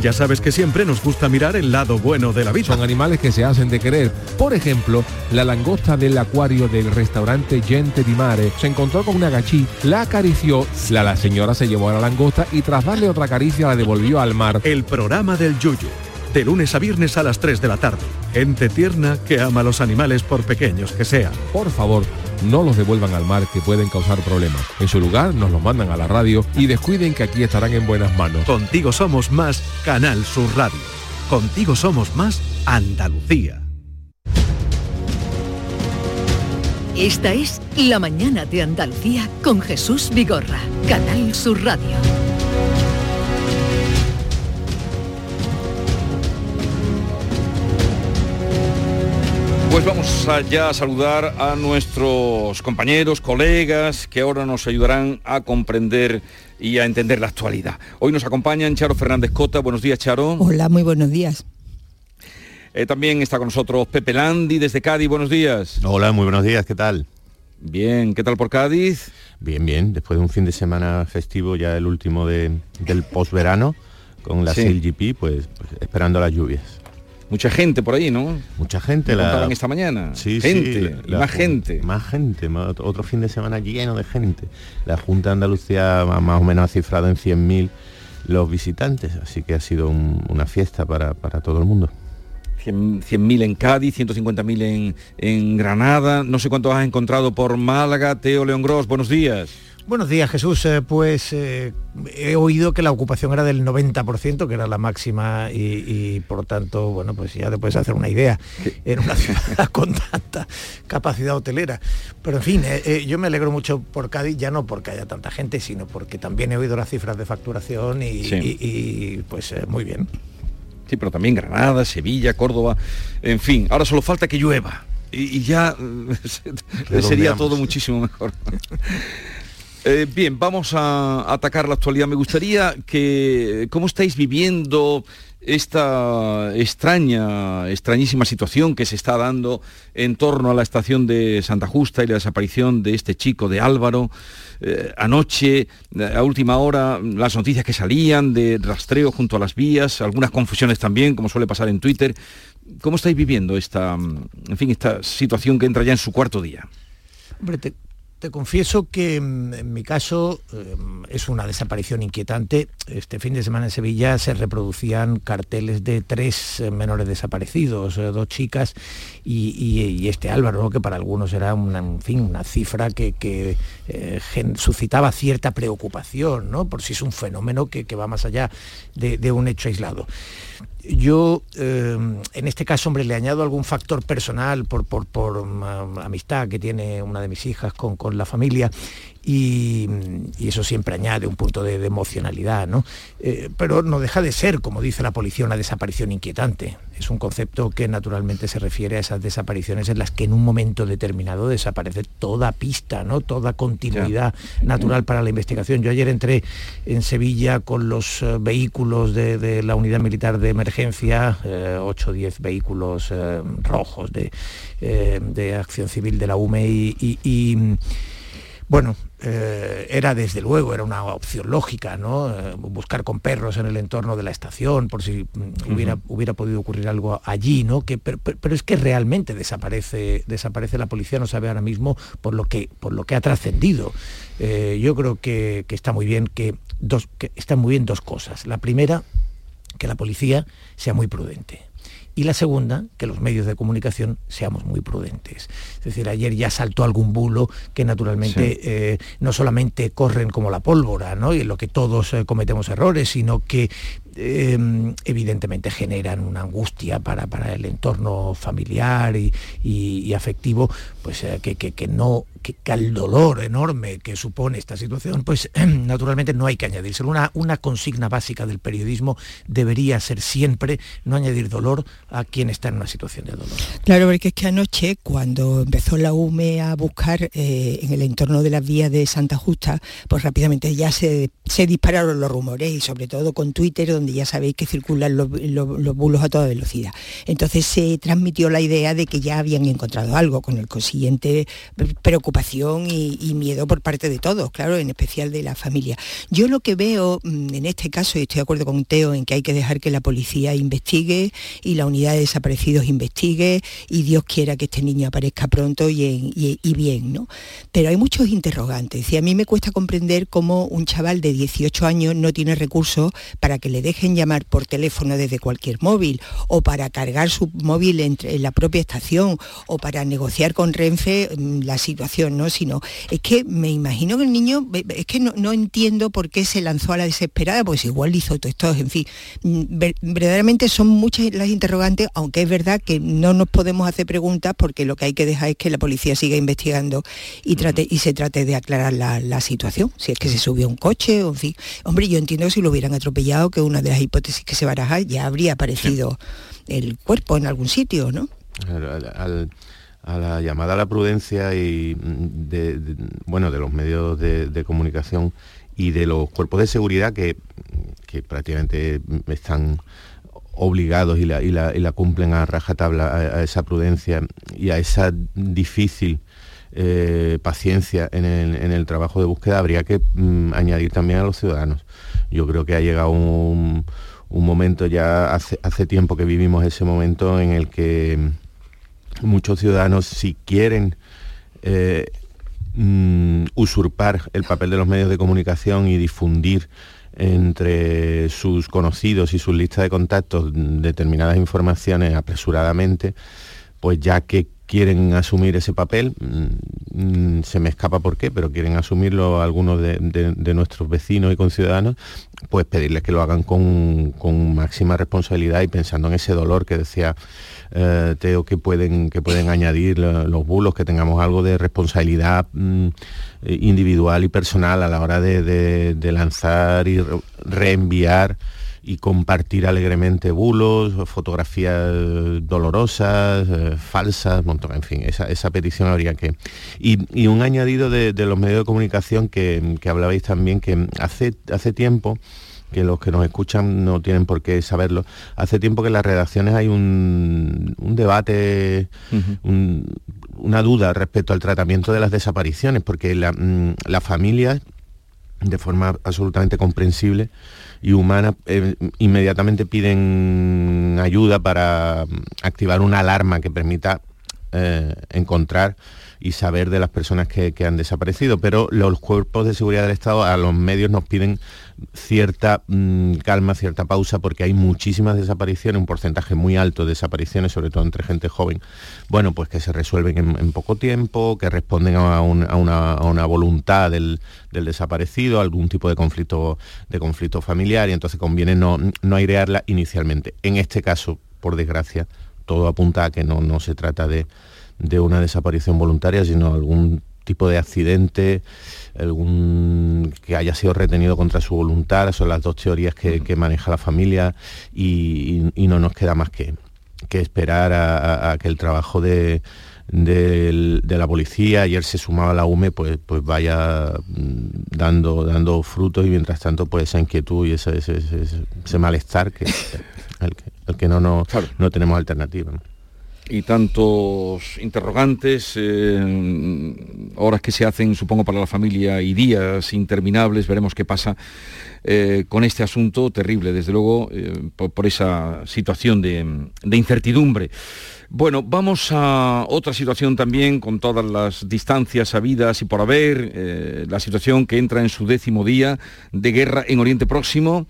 ya sabes que siempre nos gusta mirar el lado bueno de la vida. Son animales que se hacen de querer. Por ejemplo, la langosta del acuario del restaurante Gente di Mare se encontró con una gachí, la acarició, la, la señora se llevó a la langosta y tras darle otra caricia la devolvió al mar. El programa del Yuyu de lunes a viernes a las 3 de la tarde. Gente tierna que ama a los animales por pequeños que sean. Por favor, no los devuelvan al mar que pueden causar problemas. En su lugar, nos los mandan a la radio y descuiden que aquí estarán en buenas manos. Contigo somos más Canal Sur Radio. Contigo somos más Andalucía. Esta es La mañana de Andalucía con Jesús Vigorra, Canal Sur Radio. Pues vamos ya a saludar a nuestros compañeros, colegas, que ahora nos ayudarán a comprender y a entender la actualidad. Hoy nos acompañan Charo Fernández Cota. Buenos días, Charo. Hola, muy buenos días. Eh, también está con nosotros Pepe Landi desde Cádiz. Buenos días. Hola, muy buenos días. ¿Qué tal? Bien, ¿qué tal por Cádiz? Bien, bien. Después de un fin de semana festivo, ya el último del posverano, con la CLGP, pues, pues esperando las lluvias. Mucha gente por ahí, ¿no? Mucha gente. La esta mañana. Sí, gente, sí, más gente. Más gente, otro fin de semana lleno de gente. La Junta de Andalucía más o menos ha cifrado en 100.000 los visitantes, así que ha sido una fiesta para, todo el mundo. 100.000 en Cádiz, 150.000 en, en Granada. No sé cuántos has encontrado por Málaga. Teo León Gros, buenos días. Buenos días, Jesús. Eh, pues eh, he oído que la ocupación era del 90%, que era la máxima, y, y, por tanto, bueno, pues ya te puedes hacer una idea en una ciudad con tanta capacidad hotelera. Pero en fin, eh, yo me alegro mucho por Cádiz, ya no porque haya tanta gente, sino porque también he oído las cifras de facturación y, Sí. y- y, pues muy bien. Sí, pero también Granada, Sevilla, Córdoba, en fin. Ahora solo falta que llueva. Y, ya sería todo muchísimo mejor. Eh, bien, vamos a atacar la actualidad. Me gustaría que, ¿cómo estáis viviendo esta extraña, extrañísima situación que se está dando en torno a la estación de Santa Justa y la desaparición de este chico de Álvaro? Eh, anoche, eh, a última hora, las noticias que salían de rastreo junto a las vías, algunas confusiones también, como suele pasar en Twitter. ¿Cómo estáis viviendo esta, en fin, esta situación que entra ya en su cuarto día? Hombre, te, te confieso que mm, en mi caso eh, es una desaparición inquietante. Este fin de semana en Sevilla se reproducían carteles de tres eh, menores desaparecidos, eh, dos chicas y, este Álvaro, que para algunos era una, cifra que, eh, suscitaba cierta preocupación, ¿no? por si es un fenómeno que, va más allá de un hecho aislado. Yo, eh, en este caso, hombre, le añado algún factor personal por, por, por, um, amistad que tiene una de mis hijas con, con la familia y, y eso siempre añade un punto de, de emocionalidad, ¿no? Eh, pero no deja de ser, como dice la policía, una desaparición inquietante. Es un concepto que naturalmente se refiere a esas desapariciones en las que en un momento determinado desaparece toda pista, ¿no? Toda continuidad natural para la investigación. Yo ayer entré en Sevilla con los eh, vehículos de, de la unidad militar de emergencia, 8 o 10 vehículos eh, rojos de, eh, de acción civil de la UME y- y- y bueno, eh, era desde luego, era una opción lógica, ¿no? Eh, buscar con perros en el entorno de la estación, por si mm, hubiera, hubiera podido ocurrir algo allí, ¿no? Que, pero, pero- pero es que realmente desaparece, desaparece la policía, no sabe ahora mismo por lo que, por lo que ha trascendido. Eh, yo creo que, que está muy bien que dos, que están muy bien dos cosas. La primera, que la policía sea muy prudente. Y la segunda, que los medios de comunicación seamos muy prudentes. Es decir, ayer ya saltó algún bulo que naturalmente Sí. eh, no solamente corren como la pólvora, ¿no? y en lo que todos eh, cometemos errores, sino que eh, evidentemente generan una angustia para, para el entorno familiar y, y- afectivo, pues eh, que, que- que no, que, que al dolor enorme que supone esta situación, pues naturalmente no hay que añadirse. Una, una consigna básica del periodismo debería ser siempre no añadir dolor a quien está en una situación de dolor. Claro, porque es que anoche, cuando empezó la UME a buscar eh, en el entorno de las vías de Santa Justa, pues rápidamente ya se, se dispararon los rumores y sobre todo con Twitter, donde ya sabéis que circulan los, los- los bulos a toda velocidad. Entonces se transmitió la idea de que ya habían encontrado algo, con el consiguiente preocupación y, miedo por parte de todos, claro, en especial de la familia. Yo lo que veo mm, en este caso, y estoy de acuerdo con Teo en que hay que dejar que la policía investigue y la unidad de desaparecidos investigue y Dios quiera que este niño aparezca pronto y, y- bien, ¿no? Pero hay muchos interrogantes y a mí me cuesta comprender cómo un chaval de 18 años no tiene recursos para que le dejen llamar por teléfono desde cualquier móvil o para cargar su móvil entre, en la propia estación o para negociar con Renfe mm, la situación, ¿no? Sino es que me imagino que el niño, es que no, no entiendo por qué se lanzó a la desesperada, pues igual hizo todo esto, en fin, mm, ver- verdaderamente son muchas las interrogantes, aunque es verdad que no nos podemos hacer preguntas porque lo que hay que dejar es que la policía siga investigando y trate y se trate de aclarar la, la situación, si es que se subió un coche, o en fin. Hombre, yo entiendo que si lo hubieran atropellado, que una de las hipótesis que se baraja ya habría aparecido el cuerpo en algún sitio, ¿no? al- al- al- a la llamada a la prudencia y de, de- bueno de los medios de, de comunicación y de los cuerpos de seguridad que, que prácticamente están obligados y la, y la- y la cumplen a rajatabla a, a esa prudencia y a esa difícil eh, paciencia en el, trabajo de búsqueda habría que mm, añadir también a los ciudadanos. Yo creo que ha llegado un, momento ya hace, tiempo que vivimos ese momento en el que muchos ciudadanos si quieren eh, mm, usurpar el papel de los medios de comunicación y difundir entre sus conocidos y sus listas de contactos determinadas informaciones apresuradamente, pues ya que quieren asumir ese papel, mm, mm, se me escapa por qué, pero quieren asumirlo algunos de, nuestros vecinos y conciudadanos, pues pedirles que lo hagan con, máxima responsabilidad y pensando en ese dolor que decía eh, Teo que pueden, que pueden añadir los bulos, que tengamos algo de responsabilidad mm, individual y personal a la hora de, de lanzar y reenviar y compartir alegremente bulos, fotografías dolorosas, eh, falsas, montón, en fin, esa, petición habría que... Y, un añadido de, los medios de comunicación que, hablabais también, que hace, hace tiempo que los que nos escuchan no tienen por qué saberlo. Hace tiempo que en las redacciones hay un, debate, una duda respecto al tratamiento de las desapariciones, porque la, mm, las familias, de forma absolutamente comprensible, y humanas eh, inmediatamente piden ayuda para activar una alarma que permita eh, encontrar y saber de las personas que, han desaparecido, pero los cuerpos de seguridad del Estado a los medios nos piden cierta mm, calma, cierta pausa, porque hay muchísimas desapariciones, un porcentaje muy alto de desapariciones, sobre todo entre gente joven, bueno, pues que se resuelven en, poco tiempo, que responden a, una, voluntad del, desaparecido, algún tipo de conflicto, de conflicto familiar, y entonces conviene no, no airearla inicialmente. En este caso, por desgracia, todo apunta a que no, no se trata de de una desaparición voluntaria, sino algún tipo de accidente, algún que haya sido retenido contra su voluntad, son las dos teorías que, maneja la familia y, no nos queda más que, que esperar a, que el trabajo de, la policía, ayer se sumaba la UME, pues, pues vaya dando, dando frutos y mientras tanto pues esa inquietud y ese, ese, malestar que, el que, no, no, no tenemos alternativa y tantos interrogantes, eh, horas que se hacen, supongo, para la familia y días interminables, veremos qué pasa eh, con este asunto terrible, desde luego, eh, por, esa situación de, incertidumbre. Bueno, vamos a otra situación también, con todas las distancias habidas y por haber, la situación que entra en su décimo día de guerra en Oriente Próximo.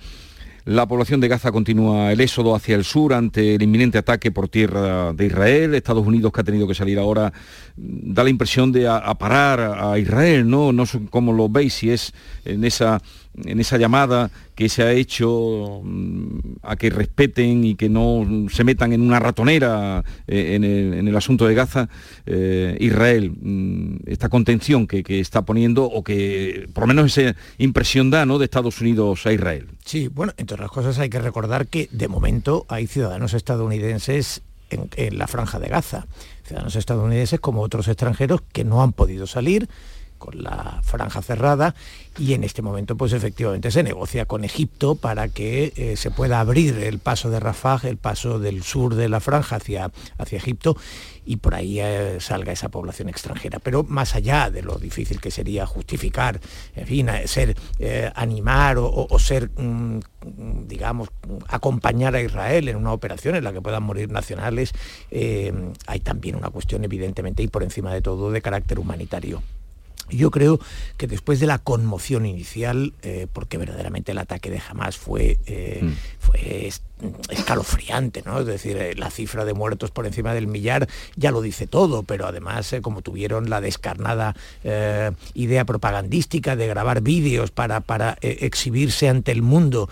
La población de Gaza continúa el éxodo hacia el sur ante el inminente ataque por tierra de Israel. Estados Unidos, que ha tenido que salir ahora, da la impresión de aparar a Israel, ¿no? No sé cómo lo veis, si es en esa en esa llamada que se ha hecho mm, a que respeten y que no se metan en una ratonera eh, en, el, asunto de Gaza, eh, Israel, mm, esta contención que, está poniendo o que por lo menos esa impresión da ¿no? de Estados Unidos a Israel. Sí, bueno, entre otras cosas hay que recordar que de momento hay ciudadanos estadounidenses en, en la franja de Gaza, ciudadanos estadounidenses como otros extranjeros que no han podido salir con la franja cerrada y en este momento pues efectivamente se negocia con Egipto para que eh, se pueda abrir el paso de Rafah, el paso del sur de la franja hacia, hacia Egipto y por ahí eh, salga esa población extranjera. Pero más allá de lo difícil que sería justificar, en fin, eh, ser, animar o, ser, mm, digamos, acompañar a Israel en una operación en la que puedan morir nacionales, hay también una cuestión evidentemente y por encima de todo de carácter humanitario. Yo creo que después de la conmoción inicial, eh, porque verdaderamente el ataque de Hamas fue, eh, mm. fue escalofriante, ¿no? Es decir, eh, la cifra de muertos por encima del millar ya lo dice todo, pero además como tuvieron la descarnada idea propagandística de grabar vídeos para, para exhibirse ante el mundo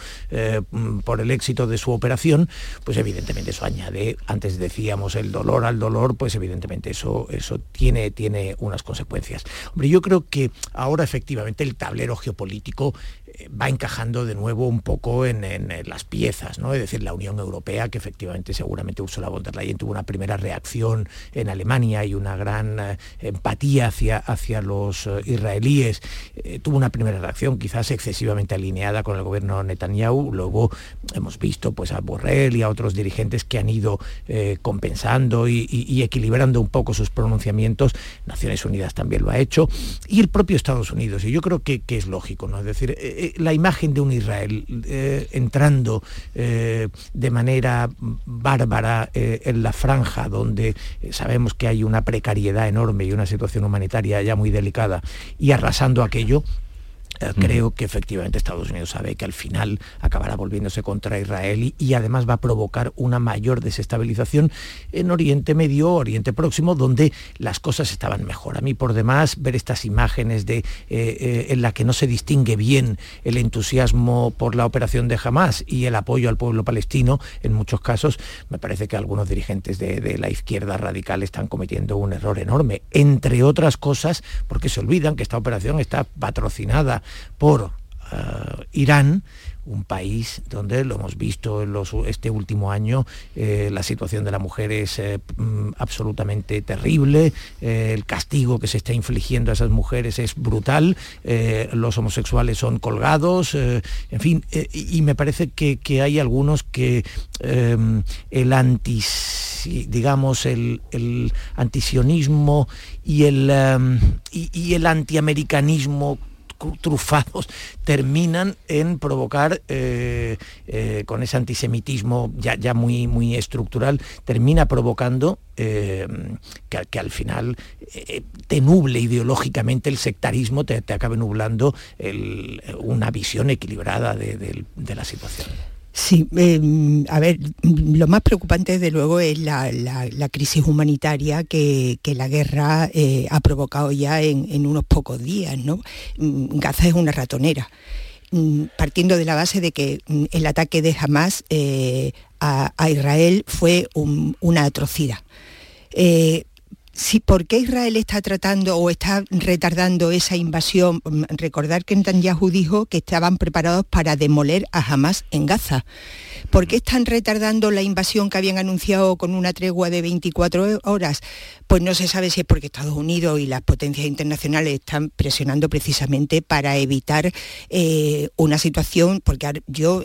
por el éxito de su operación, pues evidentemente eso añade, antes decíamos el dolor al dolor, pues evidentemente eso, eso tiene, tiene unas consecuencias. Hombre, yo creo que ahora efectivamente el tablero geopolítico eh, va encajando de nuevo un poco en, las piezas, ¿no? Es decir, la Unión Europea, que efectivamente seguramente Ursula von der Leyen tuvo una primera reacción en Alemania y una gran eh, empatía hacia, hacia los eh, israelíes, tuvo una primera reacción quizás excesivamente alineada con el gobierno Netanyahu, luego hemos visto pues a Borrell y a otros dirigentes que han ido compensando y, equilibrando un poco sus pronunciamientos, Naciones Unidas también lo ha hecho, y el propio Estados Unidos. Y yo creo que, es lógico, ¿no? Es decir, eh, la imagen de un Israel eh, entrando eh, de manera bárbara en la franja, donde sabemos que hay una precariedad enorme y una situación humanitaria ya muy delicada, y arrasando aquello, creo que efectivamente Estados Unidos sabe que al final acabará volviéndose contra Israel y, además va a provocar una mayor desestabilización en Oriente Medio, Oriente Próximo, donde las cosas estaban mejor. A mí por demás ver estas imágenes de, eh, eh, en la que no se distingue bien el entusiasmo por la operación de Hamas y el apoyo al pueblo palestino, en muchos casos, me parece que algunos dirigentes de, de la izquierda radical están cometiendo un error enorme, entre otras cosas porque se olvidan que esta operación está patrocinada por eh, Irán, un país donde lo hemos visto en este último año, eh, la situación de la mujer es eh, mm, absolutamente terrible, el castigo que se está infligiendo a esas mujeres es brutal, los homosexuales son colgados, en fin, y me parece que, hay algunos que el antis digamos, el, antisionismo y el, y el antiamericanismo trufados terminan en provocar, eh, eh, con ese antisemitismo ya, ya muy, muy estructural, termina provocando eh, que, al final te nuble ideológicamente el sectarismo, te, acabe nublando una visión equilibrada de la situación. Sí, em, a ver, lo más preocupante desde luego es la, crisis humanitaria que, la guerra eh, ha provocado ya en, unos pocos días, ¿no? Mm, Gaza es una ratonera mm, partiendo de la base de que mm, el ataque de Hamas eh, a, Israel fue una atrocidad. Eh, si, ¿Por qué Israel está tratando o está retardando esa invasión? Mm, recordar que Netanyahu dijo que estaban preparados para demoler a Hamas en Gaza. ¿Por qué están retardando la invasión que habían anunciado con una tregua de 24 horas? Pues no se sabe si es porque Estados Unidos y las potencias internacionales están presionando precisamente para evitar eh, una situación, porque yo,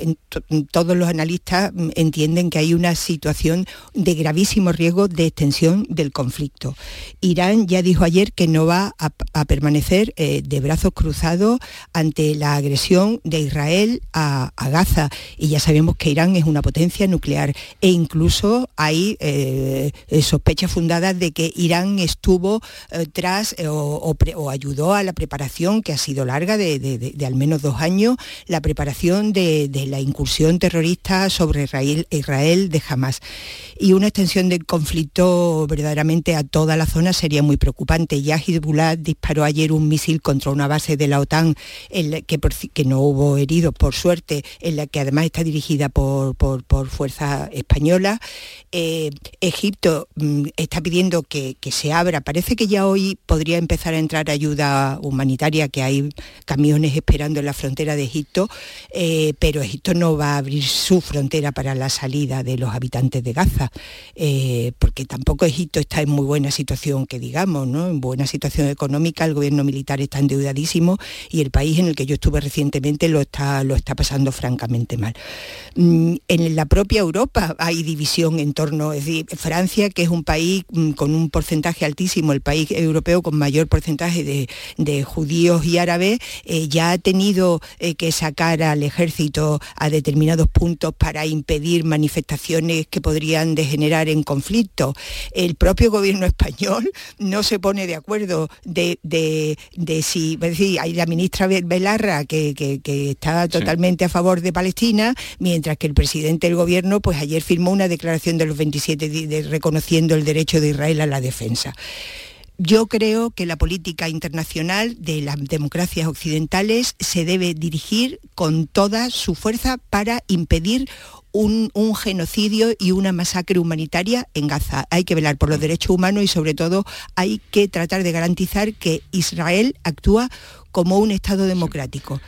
todos los analistas mm, entienden que hay una situación de gravísimo riesgo de extensión del conflicto. Irán ya dijo ayer que no va a, permanecer eh, de brazos cruzados ante la agresión de Israel a, Gaza y ya sabemos que Irán es una potencia nuclear e incluso hay eh, sospechas fundadas de que Irán estuvo eh, tras o, ayudó a la preparación, que ha sido larga, de, al menos dos años, la preparación de, la incursión terrorista sobre Israel, Israel de Hamas. Y una extensión del conflicto verdaderamente a toda la zona sería muy preocupante. Ya Hezbollah disparó ayer un misil contra una base de la OTAN, en que, que, no hubo heridos, por suerte, en la que además está dirigida por, por, fuerzas españolas. Eh, Egipto mm, está pidiendo que, se abra. Parece que ya hoy podría empezar a entrar ayuda humanitaria, que hay camiones esperando en la frontera de Egipto, eh, pero Egipto no va a abrir su frontera para la salida de los habitantes de Gaza, eh, porque tampoco Egipto está en muy buena situación situación que digamos, ¿no? En buena situación económica, el gobierno militar está endeudadísimo y el país en el que yo estuve recientemente lo está, lo está pasando francamente mal. Mm, en la propia Europa hay división en torno, es decir, Francia, que es un país mm, con un porcentaje altísimo, el país europeo con mayor porcentaje de, judíos y árabes, eh, ya ha tenido eh, que sacar al ejército a determinados puntos para impedir manifestaciones que podrían degenerar en conflicto. El propio gobierno español no se pone de acuerdo de, si, decir, hay la ministra Belarra que, está totalmente a favor de Palestina, mientras que el presidente del gobierno pues ayer firmó una declaración de los 27 reconociendo el derecho de Israel a la defensa. Yo creo que la política internacional de las democracias occidentales se debe dirigir con toda su fuerza para impedir un, genocidio y una masacre humanitaria en Gaza. Hay que velar por los derechos humanos y sobre todo hay que tratar de garantizar que Israel actúa como un Estado democrático.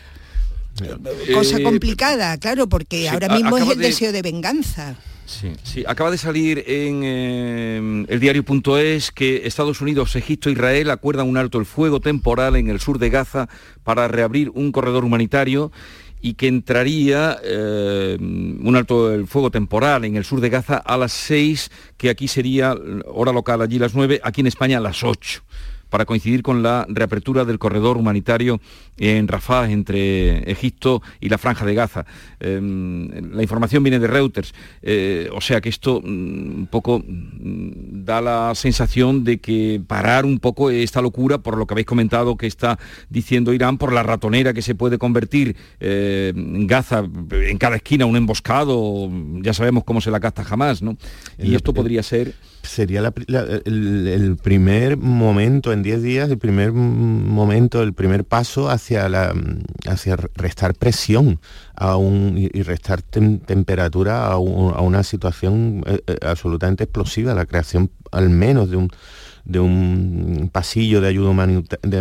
Cosa eh, complicada, claro, porque ahora mismo es el deseo de venganza. Sí, sí. Acaba de salir en eh, el diario.es que Estados Unidos, Egipto e Israel acuerdan un alto el fuego temporal en el sur de Gaza para reabrir un corredor humanitario y que entraría eh, un alto el fuego temporal en el sur de Gaza a las 6, que aquí sería hora local, allí las 9, aquí en España a las 8 para coincidir con la reapertura del corredor humanitario en Rafah entre Egipto y la Franja de Gaza. Em, la información viene de Reuters, eh, o sea que esto mm, un poco mm, da la sensación de que parar un poco esta locura por lo que habéis comentado que está diciendo Irán, por la ratonera que se puede convertir eh, en Gaza, en cada esquina un emboscado, ya sabemos cómo se la gasta jamás, ¿no? Y esto podría ser... Sería el, primer momento en 10 días, el primer momento, el primer paso hacia, la, hacia restar presión a un, y restar temperatura a, una situación eh, eh, absolutamente explosiva, la creación al menos de un de un pasillo de ayuda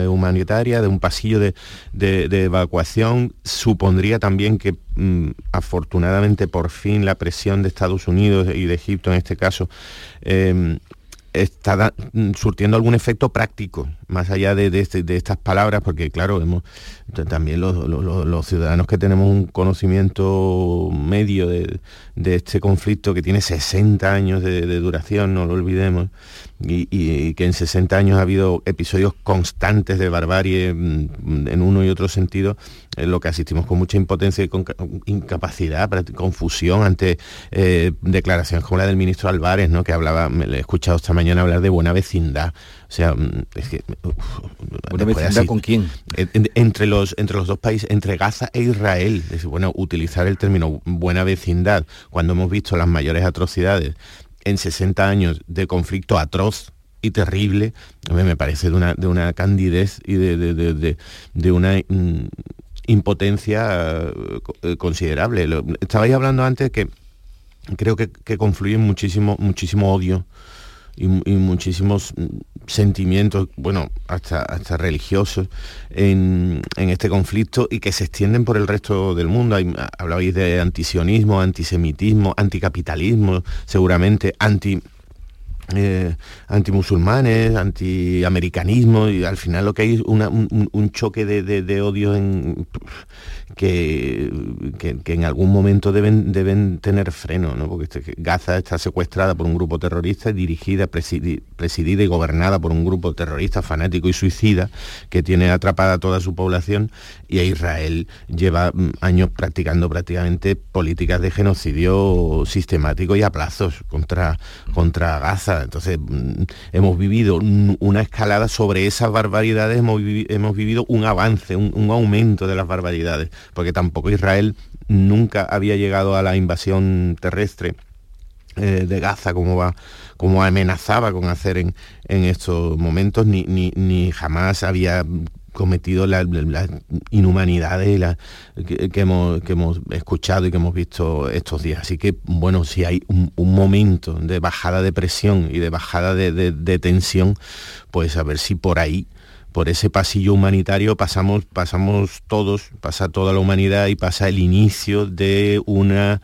humanitaria, de un pasillo de, evacuación, supondría también que mm, afortunadamente por fin la presión de Estados Unidos y de Egipto en este caso em, está surtiendo algún efecto práctico, más allá de, este, estas palabras, porque claro, hemos, también los, ciudadanos que tenemos un conocimiento medio de, este conflicto que tiene 60 años de duración, no lo olvidemos, y, que en 60 años ha habido episodios constantes de barbarie mm, en uno y otro sentido, en lo que asistimos con mucha impotencia y con incapacidad, confusión ante eh, declaraciones como la del ministro Álvarez, ¿no? que hablaba, me he escuchado esta mañana hablar de buena vecindad. O sea, mm, es que... ¿Buena vecindad con quién? entre, los, entre los dos países, entre Gaza e Israel. Es, bueno, utilizar el término buena vecindad cuando hemos visto las mayores atrocidades en 60 años de conflicto atroz y terrible, me parece de una, de una candidez y de, una mm, impotencia eh, considerable. estabais hablando antes que creo que, que confluyen muchísimo, muchísimo odio y, muchísimos mm, sentimientos, bueno, hasta, hasta religiosos en, este conflicto y que se extienden por el resto del mundo. hablabais de antisionismo, antisemitismo, anticapitalismo, seguramente anti eh, antimusulmanes, antiamericanismo, y al final lo que hay es un, choque de, odio en, que, que, en algún momento deben, deben tener freno, ¿no? porque este, Gaza está secuestrada por un grupo terrorista, dirigida, presidida y gobernada por un grupo terrorista fanático y suicida que tiene atrapada a toda su población y Israel lleva mm, años practicando prácticamente políticas de genocidio sistemático y a plazos contra, contra Gaza. Entonces mm, hemos vivido una escalada sobre esas barbaridades, hemos, vivido un avance, un aumento de las barbaridades porque tampoco Israel nunca había llegado a la invasión terrestre eh, de Gaza como va como amenazaba con hacer en, estos momentos ni, ni, jamás había cometido las inhumanidades que, hemos, escuchado y que hemos visto estos días. Así que, bueno, si hay un, momento de bajada de presión y de bajada de, tensión, pues a ver si por ahí por ese pasillo humanitario pasamos, pasamos todos, pasa toda la humanidad y pasa el inicio de una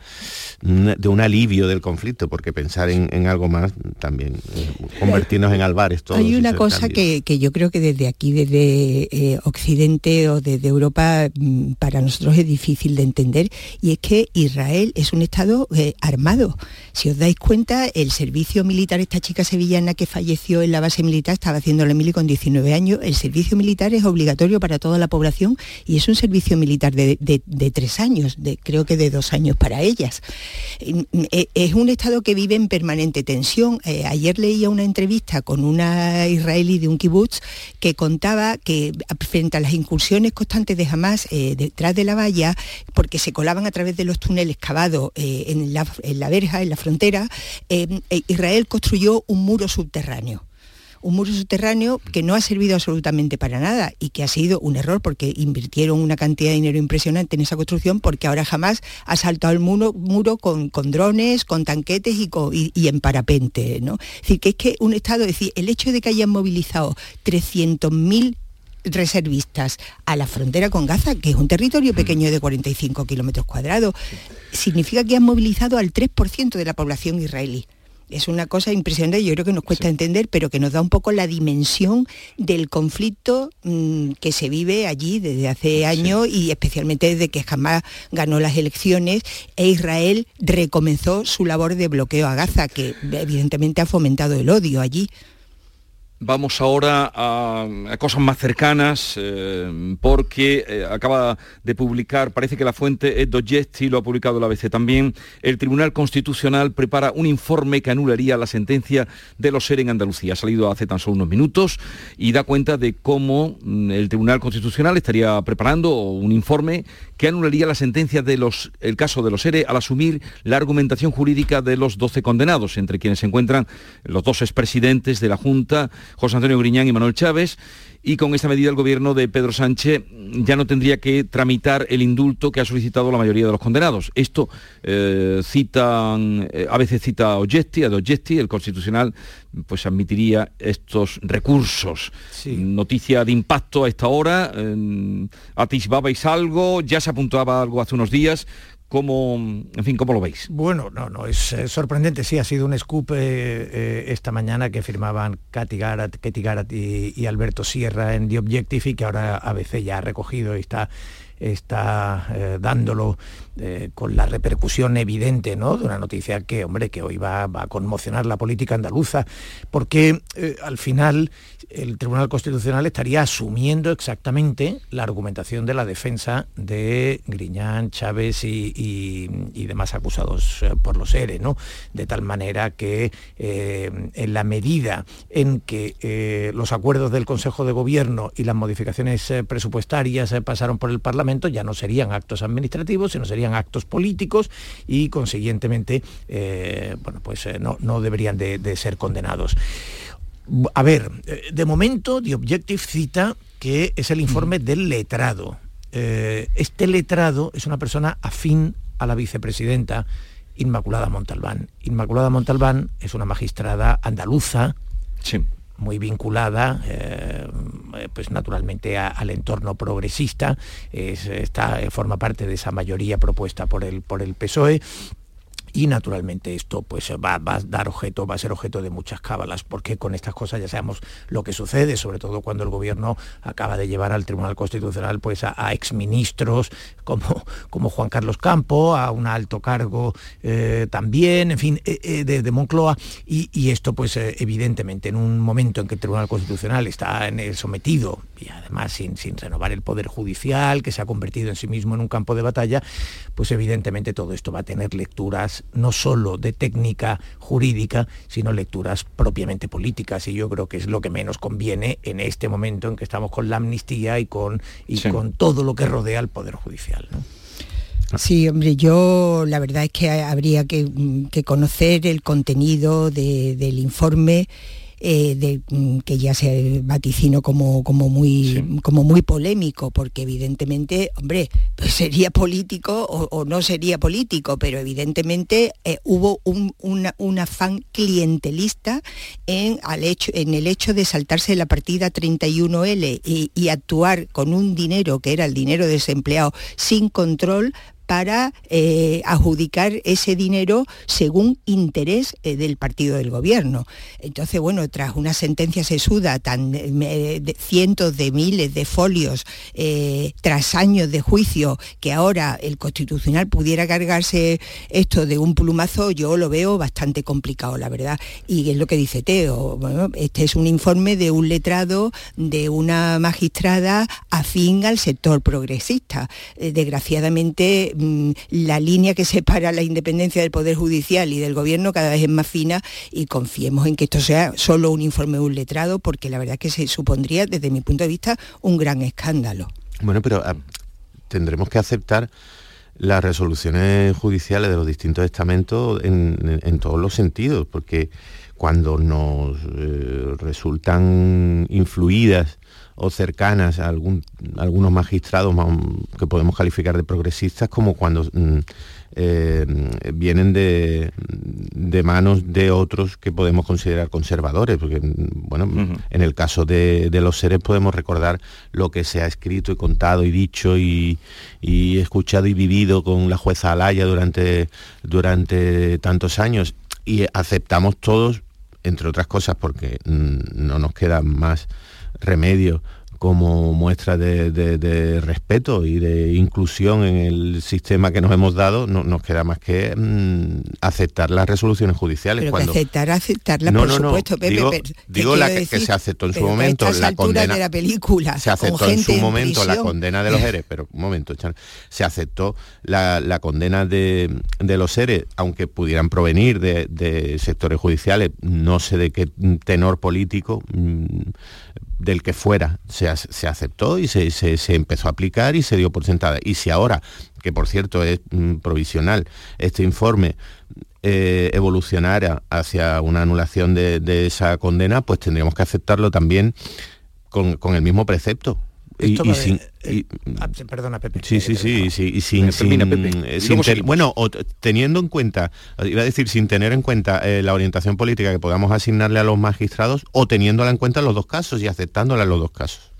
de un alivio del conflicto, porque pensar en, algo más también, eh, convertirnos en albares todos. Hay una cosa que, yo creo que desde aquí, desde eh, Occidente o desde Europa, mm, para nosotros es difícil de entender, y es que Israel es un Estado eh, armado. Si os dais cuenta, el servicio militar, esta chica sevillana que falleció en la base militar, estaba haciendo la mili con 19 años, el servicio militar es obligatorio para toda la población y es un servicio militar de, tres años, de, creo que de dos años para ellas. Eh, es un Estado que vive en permanente tensión. Eh, ayer leía una entrevista con una israelí de un kibutz que contaba que frente a las incursiones constantes de Hamas eh, detrás de la valla, porque se colaban a través de los túneles cavados en la, en, la, verja, en la frontera, Israel construyó un muro subterráneo un muro subterráneo que no ha servido absolutamente para nada y que ha sido un error porque invirtieron una cantidad de dinero impresionante en esa construcción porque ahora jamás ha saltado el muro, con, drones, con tanquetes y, en parapente. ¿no? Es decir, que es que un Estado, es decir, el hecho de que hayan movilizado 300.000 reservistas a la frontera con Gaza, que es un territorio pequeño de 45 kilómetros cuadrados, significa que han movilizado al 3% de la población israelí es una cosa impresionante, yo creo que nos cuesta entender, pero que nos da un poco la dimensión del conflicto mm, que se vive allí desde hace años y especialmente desde que jamás ganó las elecciones e Israel recomenzó su labor de bloqueo a Gaza, que evidentemente ha fomentado el odio allí. Vamos ahora a, cosas más cercanas, eh, porque eh, acaba de publicar, parece que la fuente es Dogetti, lo ha publicado la ABC también, el Tribunal Constitucional prepara un informe que anularía la sentencia de los SER en Andalucía. Ha salido hace tan solo unos minutos y da cuenta de cómo mm, el Tribunal Constitucional estaría preparando un informe que anularía la sentencia del caso de los SERE al asumir la argumentación jurídica de los 12 condenados, entre quienes se encuentran los dos expresidentes de la Junta, José Antonio Griñán y Manuel Chávez, y con esta medida el gobierno de Pedro Sánchez ya no tendría que tramitar el indulto que ha solicitado la mayoría de los condenados. Esto eh, citan, eh, a veces cita Ogetti, a el constitucional pues admitiría estos recursos. Noticia de impacto a esta hora, eh, atisbabais algo, ya se apuntaba algo hace unos días, ¿Cómo, en fin, ¿cómo lo veis? Bueno, no, no, es sorprendente, sí, ha sido un scoop eh, eh, esta mañana que firmaban Katy Garat, y, Alberto Sierra en The Objective y que ahora ABC ya ha recogido y está está eh, dándolo eh, con la repercusión evidente ¿no? de una noticia que, hombre, que hoy va, a conmocionar la política andaluza, porque eh, al final el Tribunal Constitucional estaría asumiendo exactamente la argumentación de la defensa de Griñán, Chávez y, demás acusados por los ERE, ¿no? de tal manera que en la medida en que los acuerdos del Consejo de Gobierno y las modificaciones presupuestarias pasaron por el Parlamento, ya no serían actos administrativos, sino serían actos políticos y consiguientemente eh, bueno, pues, eh, no, no, deberían de, ser condenados. A ver, eh, de momento The Objective cita que es el informe del letrado. este letrado es una persona afín a la vicepresidenta Inmaculada Montalbán. Inmaculada Montalbán es una magistrada andaluza, sí muy vinculada, eh, pues naturalmente al entorno progresista, está, forma parte de esa mayoría propuesta por el, por el PSOE y naturalmente esto pues va, a dar objeto, va a ser objeto de muchas cábalas, porque con estas cosas ya sabemos lo que sucede, sobre todo cuando el gobierno acaba de llevar al Tribunal Constitucional pues a, exministros como, como Juan Carlos Campo, a un alto cargo eh, también, en fin, eh, eh, de, Moncloa, y, esto pues evidentemente en un momento en que el Tribunal Constitucional está en el sometido, y además sin, sin renovar el Poder Judicial, que se ha convertido en sí mismo en un campo de batalla, pues evidentemente todo esto va a tener lecturas no solo de técnica jurídica, sino lecturas propiamente políticas. Y yo creo que es lo que menos conviene en este momento en que estamos con la amnistía y con, y con todo lo que rodea al Poder Judicial. Sí, hombre, yo la verdad es que habría que, conocer el contenido del informe eh, de, mm, que ya se vaticino como, como, muy, como muy polémico, porque evidentemente, hombre, pues sería político o, no sería político, pero evidentemente eh, hubo un, afán clientelista en, al hecho, en el hecho de saltarse la partida 31L y, y actuar con un dinero que era el dinero desempleado sin control para eh, adjudicar ese dinero según interés eh, del partido del gobierno. Entonces, bueno, tras una sentencia sesuda, tan, de cientos de miles de folios, eh, tras años de juicio, que ahora el Constitucional pudiera cargarse esto de un plumazo, yo lo veo bastante complicado, la verdad. Y es lo que dice Teo, este es un informe de un letrado, de una magistrada afín al sector progresista. desgraciadamente la línea que separa la independencia del Poder Judicial y del Gobierno cada vez es más fina y confiemos en que esto sea solo un informe un letrado, porque la verdad es que se supondría, desde mi punto de vista, un gran escándalo. Bueno, pero ah, tendremos que aceptar las resoluciones judiciales de los distintos estamentos en, todos los sentidos, porque cuando nos eh, resultan influidas o cercanas a algún, algunos magistrados que podemos calificar de progresistas, como cuando mm, eh, vienen de, de, manos de otros que podemos considerar conservadores, porque mm, bueno, en el caso de, los seres podemos recordar lo que se ha escrito y contado y dicho y, escuchado y vivido con la jueza Alaya durante, durante tantos años. Y aceptamos todos, entre otras cosas, porque mm, no nos queda más remedio como muestra de, respeto y de inclusión en el sistema que nos hemos dado, no, nos queda más que mm, aceptar las resoluciones judiciales. Pero cuando... aceptar, aceptarla, por supuesto, digo, la que, se aceptó en su momento, la condena de la película, se aceptó en su momento la condena de los seres, pero un momento, se aceptó la, condena de, los seres, aunque pudieran provenir de, sectores judiciales, no sé de qué tenor político. Mm, del que fuera se, aceptó y se, empezó a aplicar y se dio por sentada. Y si ahora, que por cierto es mm, provisional, este informe eh, evolucionara hacia una anulación de, esa condena, pues tendríamos que aceptarlo también con, con el mismo precepto y, sin, eh, ah, perdona, Pepe. Sí, sí, sí, sí, y sin, bueno, teniendo en cuenta, iba a decir, sin tener en cuenta eh, la orientación política que podamos asignarle a los magistrados o teniéndola en cuenta en los dos casos y aceptándola en los dos casos.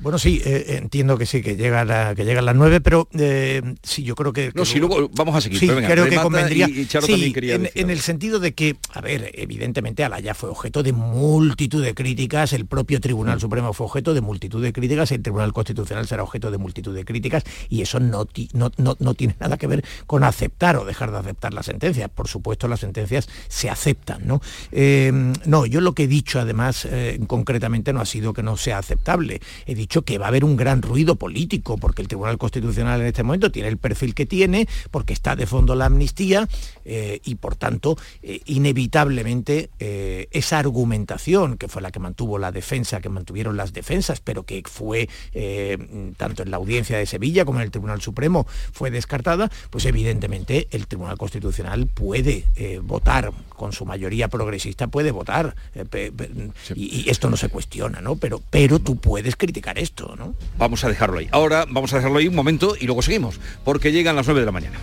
Bueno, sí, eh, entiendo que sí, que llega la, que llegan las nueve, pero eh, sí, yo creo que... No, sí, luego vamos a seguir. Sí, creo que convendría... sí, en, el sentido de que, a ver, evidentemente Alaya fue objeto de multitud de críticas, el propio Tribunal mm. Supremo fue objeto de multitud de críticas, el Tribunal Constitucional será objeto de multitud de críticas, y eso no, no, tiene nada que ver con aceptar o dejar de aceptar las sentencias. Por supuesto, las sentencias se aceptan, ¿no? Eh, no, yo lo que he dicho, además, concretamente no ha sido que no sea aceptable. He dicho que va a haber un gran ruido político, porque el Tribunal Constitucional en este momento tiene el perfil que tiene, porque está de fondo la amnistía eh, y por tanto, eh, inevitablemente, eh, esa argumentación que fue la que mantuvo la defensa, que mantuvieron las defensas, pero que fue tanto en la audiencia de Sevilla como en el Tribunal Supremo, fue descartada, pues evidentemente el Tribunal Constitucional puede votar con su mayoría progresista puede votar y, y, esto no se cuestiona, ¿no? Pero, pero tú puedes criticar esto, ¿no? Vamos a dejarlo ahí. Ahora vamos a dejarlo ahí un momento y luego seguimos, porque llegan las 9 de la mañana.